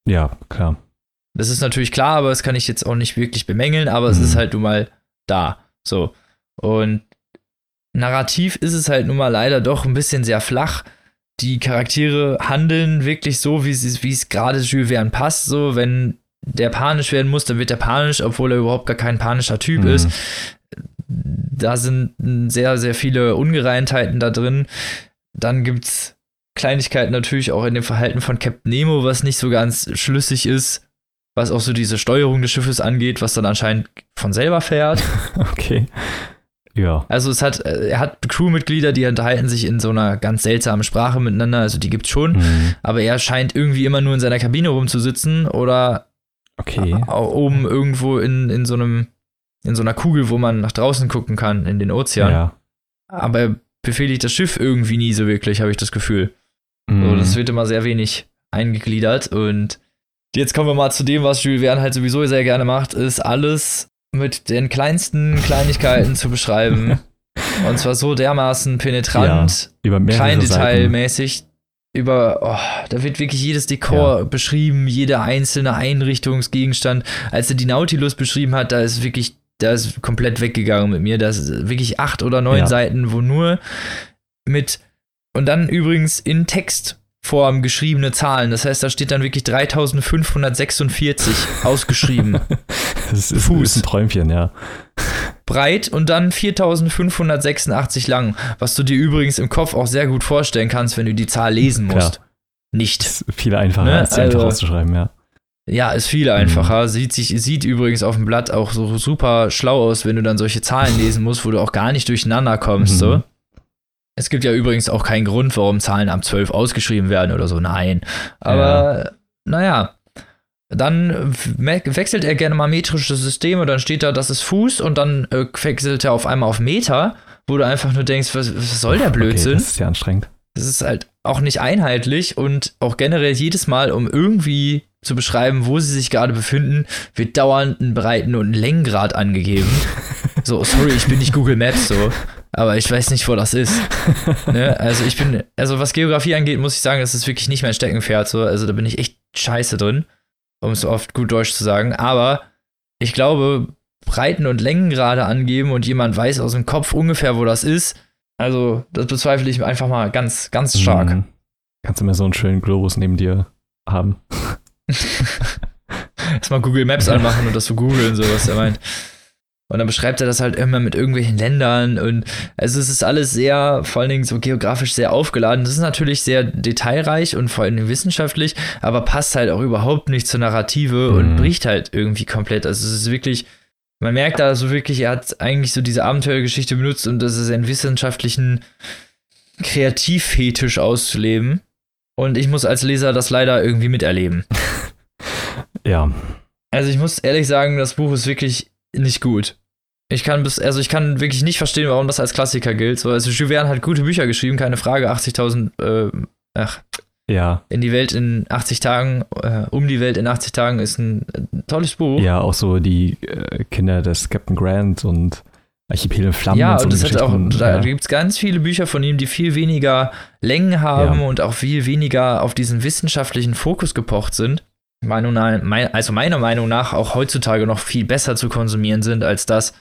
Ja, klar. Das ist natürlich klar, aber das kann ich jetzt auch nicht wirklich bemängeln, aber es Mhm. ist halt nun mal da. So. Und narrativ ist es halt nun mal leider doch ein bisschen sehr flach. Die Charaktere handeln wirklich so, wie es, wie es gerade Jules Verne passt. So, wenn der panisch werden muss, dann wird er panisch, obwohl er überhaupt gar kein panischer Typ Mhm. ist. Da sind sehr, sehr viele Ungereimtheiten da drin. Dann gibt's Kleinigkeiten natürlich auch in dem Verhalten von Captain Nemo, was nicht so ganz schlüssig ist, was auch so diese Steuerung des Schiffes angeht, was dann anscheinend von selber fährt. Okay. Ja. Also es hat, äh, er hat Crewmitglieder, die unterhalten sich in so einer ganz seltsamen Sprache miteinander, also die gibt's schon, Mhm. aber er scheint irgendwie immer nur in seiner Kabine rumzusitzen oder Okay. auch oben irgendwo in, in so einem, in so einer Kugel, wo man nach draußen gucken kann, in den Ozean. Ja. Aber er befehligt das Schiff irgendwie nie so wirklich, habe ich das Gefühl. So, Mhm. das wird immer sehr wenig eingegliedert. Und jetzt kommen wir mal zu dem, was Jules Verne halt sowieso sehr gerne macht, ist alles mit den kleinsten Kleinigkeiten zu beschreiben. Und zwar so dermaßen penetrant, Über mehrere Seiten. kleindetailmäßig. Über, oh, da wird wirklich jedes Dekor beschrieben, jeder einzelne Einrichtungsgegenstand. Als er die Nautilus beschrieben hat, da ist wirklich, da ist komplett weggegangen mit mir. Da ist wirklich acht oder neun Ja. Seiten, wo nur mit und dann übrigens in Textform geschriebene Zahlen. Das heißt, da steht dann wirklich 3546 ausgeschrieben. Das ist, Fuß. ist ein Träumchen, ja. breit und dann 4586 lang, was du dir übrigens im Kopf auch sehr gut vorstellen kannst, wenn du die Zahl lesen Klar. musst. Nicht. Ist viel einfacher, Ne, als die einfach also- auszuschreiben, ja. Ja, ist viel einfacher. Sieht, sich, sieht übrigens auf dem Blatt auch so super schlau aus, wenn du dann solche Zahlen lesen musst, wo du auch gar nicht durcheinander kommst. Mhm. So. Es gibt ja übrigens auch keinen Grund, warum Zahlen ab 12 ausgeschrieben werden oder so. Nein. Aber naja. Dann we- wechselt er gerne mal metrische Systeme, dann steht da, das ist Fuß und dann äh, wechselt er auf einmal auf Meter, wo du einfach nur denkst, was, was soll der Okay, Blödsinn? das ist ja anstrengend. Es ist halt auch nicht einheitlich und auch generell jedes Mal, um irgendwie zu beschreiben, wo sie sich gerade befinden, wird dauernd ein Breiten- und ein Längengrad angegeben. so, sorry, ich bin nicht Google Maps so, aber ich weiß nicht, wo das ist. ne? Also ich bin, also was Geografie angeht, muss ich sagen, das ist wirklich nicht mein Steckenpferd so. Also da bin ich echt scheiße drin, um es oft gut Deutsch zu sagen. Aber ich glaube, Breiten- und Längengrade angeben und jemand weiß aus dem Kopf ungefähr, wo das ist, also, das bezweifle ich einfach mal ganz, ganz stark. Mhm. Kannst du mir so einen schönen Globus neben dir haben? Erstmal Google Maps anmachen und das so googeln, so was er meint. Und dann beschreibt er das halt immer mit irgendwelchen Ländern und also es ist alles sehr, vor allen Dingen so geografisch sehr aufgeladen. Das ist natürlich sehr detailreich und vor allen Dingen wissenschaftlich, aber passt halt auch überhaupt nicht zur Narrative und Mhm. bricht halt irgendwie komplett. Also es ist wirklich, man merkt da so wirklich, er hat eigentlich so diese Abenteuergeschichte benutzt, um das ist einen wissenschaftlichen Kreativfetisch auszuleben. Und ich muss als Leser das leider irgendwie miterleben. Ja. Also ich muss ehrlich sagen, das Buch ist wirklich nicht gut. Ich kann bis, also ich kann wirklich nicht verstehen, warum das als Klassiker gilt. So, also Jules Verne hat gute Bücher geschrieben, keine Frage. 80.000, äh, ach, Ja. in die Welt in 80 Tagen, äh, um die Welt in 80 Tagen ist ein, tolles Buch. Ja, auch so die äh, Kinder des Captain Grant und Archipel in Flammen Ja, und so und es hat auch, da ja. gibt es ganz viele Bücher von ihm, die viel weniger Längen haben Ja. und auch viel weniger auf diesen wissenschaftlichen Fokus gepocht sind. Meinung nach, mein, also meiner Meinung nach auch heutzutage noch viel besser zu konsumieren sind als das,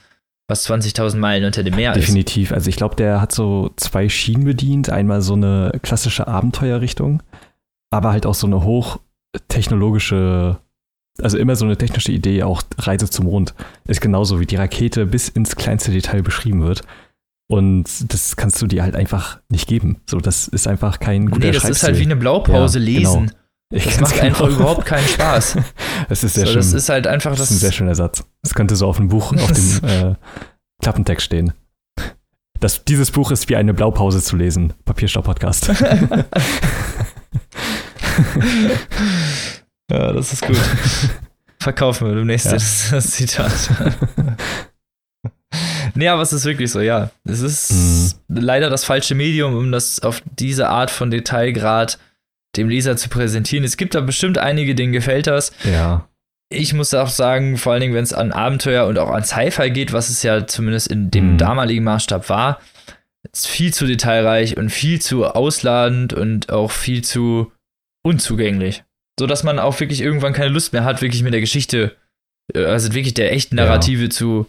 was 20.000 Meilen unter dem Meer ist. Definitiv. Also ich glaube, der hat so zwei Schienen bedient. Einmal so eine klassische Abenteuerrichtung, aber halt auch so eine hochtechnologische, also immer so eine technische Idee, auch Reise zum Mond. Ist genauso wie die Rakete bis ins kleinste Detail beschrieben wird. Und das kannst du dir halt einfach nicht geben. So, das ist einfach kein guter Nee, das ist halt wie eine Blaupause Ja, lesen. genau. Ich Das macht einfach genau. überhaupt keinen Spaß. Das ist sehr so, schön. das ist halt einfach Das das. ist ein sehr schöner Satz. Das könnte so auf dem Buch, auf dem äh, Klappentext stehen. Das, dieses Buch ist wie eine Blaupause zu lesen. Papierstau-Podcast. ja, das ist gut. Verkaufen wir demnächst Ja. das, das Zitat. nee, aber es ist wirklich so, ja. Es ist Mhm. leider das falsche Medium, um das auf diese Art von Detailgrad dem Leser zu präsentieren. Es gibt da bestimmt einige, denen gefällt das. ja. Ich muss auch sagen, vor allen Dingen, wenn es an Abenteuer und auch an Sci-Fi geht, was es ja zumindest in dem Mhm. damaligen Maßstab war, ist viel zu detailreich und viel zu ausladend und auch viel zu unzugänglich. So dass man auch wirklich irgendwann keine Lust mehr hat, wirklich mit der Geschichte, äh, also wirklich der echten Ja. Narrative zu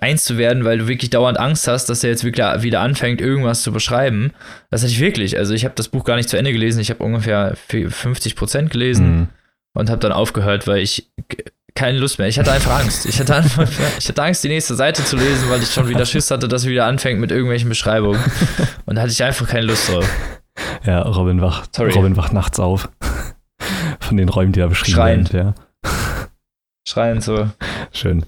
eins zu werden, weil du wirklich dauernd Angst hast, dass er jetzt wirklich wieder anfängt, irgendwas zu beschreiben. Das hatte ich wirklich. Also ich habe das Buch gar nicht zu Ende gelesen. Ich habe ungefähr 50 Prozent gelesen Mhm. und habe dann aufgehört, weil ich keine Lust mehr. Ich hatte einfach Angst. Ich hatte einfach, ich hatte Angst, die nächste Seite zu lesen, weil ich schon wieder Schiss hatte, dass er wieder anfängt mit irgendwelchen Beschreibungen. Und da hatte ich einfach keine Lust drauf. Ja, Robin wacht, Sorry. Robin wacht nachts auf. Von den Räumen, die da beschrieben Schreiend. werden. Ja. Schreien so. Schön.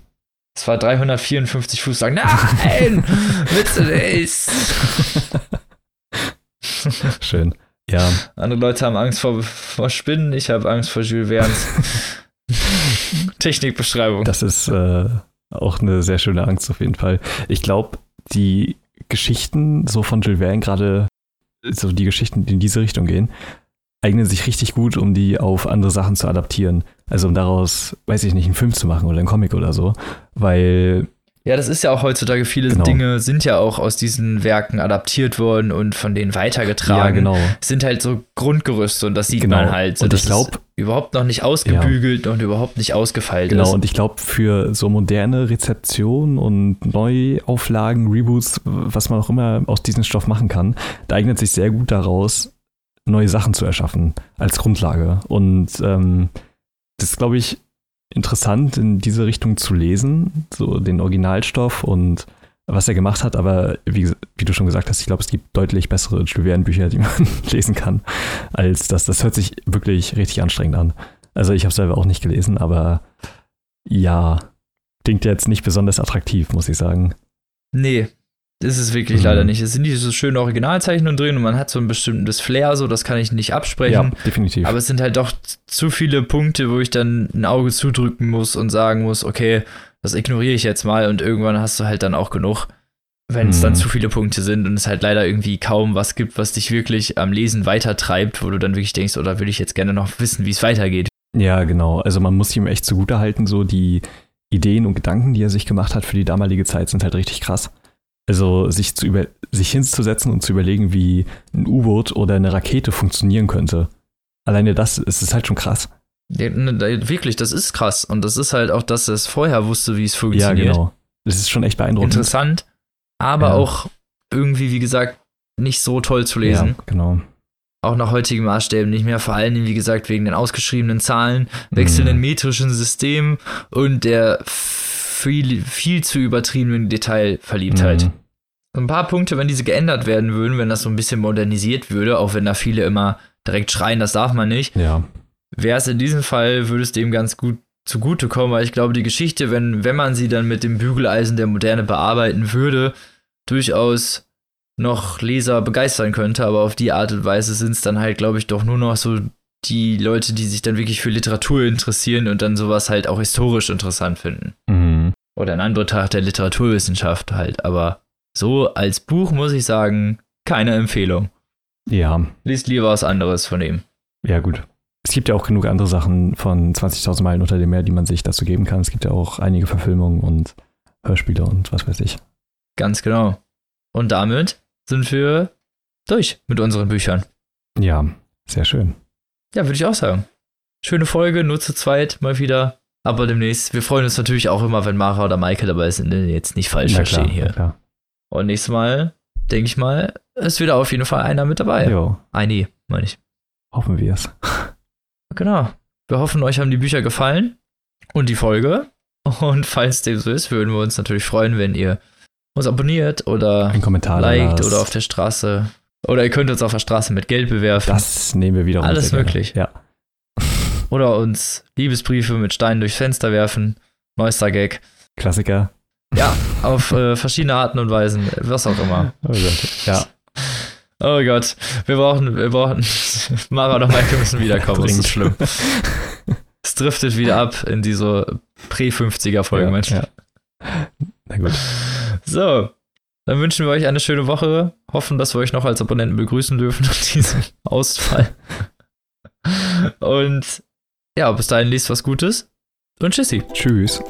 Es war 354 Fuß lang. Nein! Bitte nicht! Schön. Ja, Andere Leute haben Angst vor, vor Spinnen, ich habe Angst vor Jules Verne's Technikbeschreibung. das ist äh, auch eine sehr schöne Angst auf jeden Fall. Ich glaube, die Geschichten so von Jules Verne, gerade so die Geschichten, die in diese Richtung gehen, eignen sich richtig gut, um die auf andere Sachen zu adaptieren. Also um daraus, weiß ich nicht, einen Film zu machen oder einen Comic oder so. Weil, Ja, das ist ja auch heutzutage, viele Genau. Dinge sind ja auch aus diesen Werken adaptiert worden und von denen weitergetragen. ja, genau. Es sind halt so Grundgerüste und das sieht Genau. man halt. So, Und ich glaube, überhaupt noch nicht ausgebügelt und überhaupt nicht ausgefeilt Genau, ist. und ich glaube, für so moderne Rezeptionen und Neuauflagen, Reboots, was man auch immer aus diesem Stoff machen kann, da eignet sich sehr gut daraus, neue Sachen zu erschaffen als Grundlage. Und ähm, das ist, glaube ich, interessant, in diese Richtung zu lesen, so den Originalstoff und was er gemacht hat, aber wie, wie du schon gesagt hast, ich glaube, es gibt deutlich bessere Jules Verne-Bücher, die man lesen kann, als das. Das hört sich wirklich richtig anstrengend an. Also ich habe selber auch nicht gelesen, aber ja, klingt jetzt nicht besonders attraktiv, muss ich sagen. Nee, ist es wirklich Mhm. leider nicht. Es sind diese schönen Originalzeichnungen drin und man hat so ein bestimmtes Flair, so das kann ich nicht absprechen. definitiv. Aber es sind halt doch zu viele Punkte, wo ich dann ein Auge zudrücken muss und sagen muss, okay, das ignoriere ich jetzt mal und irgendwann hast du halt dann auch genug, wenn es Mhm. dann zu viele Punkte sind und es halt leider irgendwie kaum was gibt, was dich wirklich am Lesen weitertreibt, wo du dann wirklich denkst, oder würde ich jetzt gerne noch wissen, wie es weitergeht. ja, genau. Also man muss ihm echt zugutehalten, so die Ideen und Gedanken, die er sich gemacht hat für die damalige Zeit, sind halt richtig krass. Also sich, zu über sich hinzusetzen und zu überlegen, wie ein U-Boot oder eine Rakete funktionieren könnte. Alleine das, es ist halt schon krass. Ja, ne, Wirklich, das ist krass und das ist halt auch, dass es vorher wusste, wie es Ja, funktioniert. genau. Das ist schon echt beeindruckend. Interessant, aber Ja. auch irgendwie, wie gesagt, nicht so toll zu lesen. Ja, genau. auch nach heutigen Maßstäben nicht mehr, vor allen Dingen, wie gesagt, wegen den ausgeschriebenen Zahlen, wechselnden Mhm. metrischen Systemen und der viel, viel zu übertriebenen Detailverliebtheit. Mhm. Ein paar Punkte, wenn diese geändert werden würden, wenn das so ein bisschen modernisiert würde, auch wenn da viele immer direkt schreien, das darf man nicht, Ja. wäre es in diesem Fall, würde es dem ganz gut zugutekommen, weil ich glaube, die Geschichte, wenn, wenn man sie dann mit dem Bügeleisen der Moderne bearbeiten würde, durchaus noch Leser begeistern könnte, aber auf die Art und Weise sind es dann halt, glaube ich, doch nur noch so die Leute, die sich dann wirklich für Literatur interessieren und dann sowas halt auch historisch interessant finden. Mhm. Oder in Anbetracht der Literaturwissenschaft halt, aber so als Buch muss ich sagen, keine Empfehlung. Ja. Liest lieber was anderes von ihm. Ja, gut. Es gibt ja auch genug andere Sachen von 20.000 Meilen unter dem Meer, die man sich dazu geben kann. Es gibt ja auch einige Verfilmungen und Hörspiele und was weiß ich. Ganz genau. Und damit sind wir durch mit unseren Büchern. Ja, sehr schön. Ja, würde ich auch sagen. Schöne Folge, nur zu zweit mal wieder. Aber demnächst, wir freuen uns natürlich auch immer, wenn Mara oder Maike dabei sind. ne? Jetzt nicht falsch Na verstehen klar, hier. klar. Und nächstes Mal, denke ich mal, ist wieder auf jeden Fall einer mit dabei. Jo, Eine, meine ich. hoffen wir es. Genau. Wir hoffen, euch haben die Bücher gefallen und die Folge. Und falls dem so ist, würden wir uns natürlich freuen, wenn ihr uns abonniert oder liked lasst. oder auf der Straße. Oder ihr könnt uns auf der Straße mit Geld bewerfen. Das nehmen wir wiederum. Alles möglich. Ja. Oder uns Liebesbriefe mit Steinen durchs Fenster werfen. Neuester Gag. Klassiker. Ja, auf äh, verschiedene Arten und Weisen. Was auch immer. Oh Gott. Ja, Oh Gott. Wir brauchen, wir brauchen. Mara oder Maike müssen wiederkommen. Das ist schlimm. Es driftet wieder ab in diese Prä-50er-Folgen ja, manchmal. ja. Na gut. So. Dann wünschen wir euch eine schöne Woche. Hoffen, dass wir euch noch als Abonnenten begrüßen dürfen nach diesem Ausfall. Und ja, bis dahin liest was Gutes. Und tschüssi. Tschüss.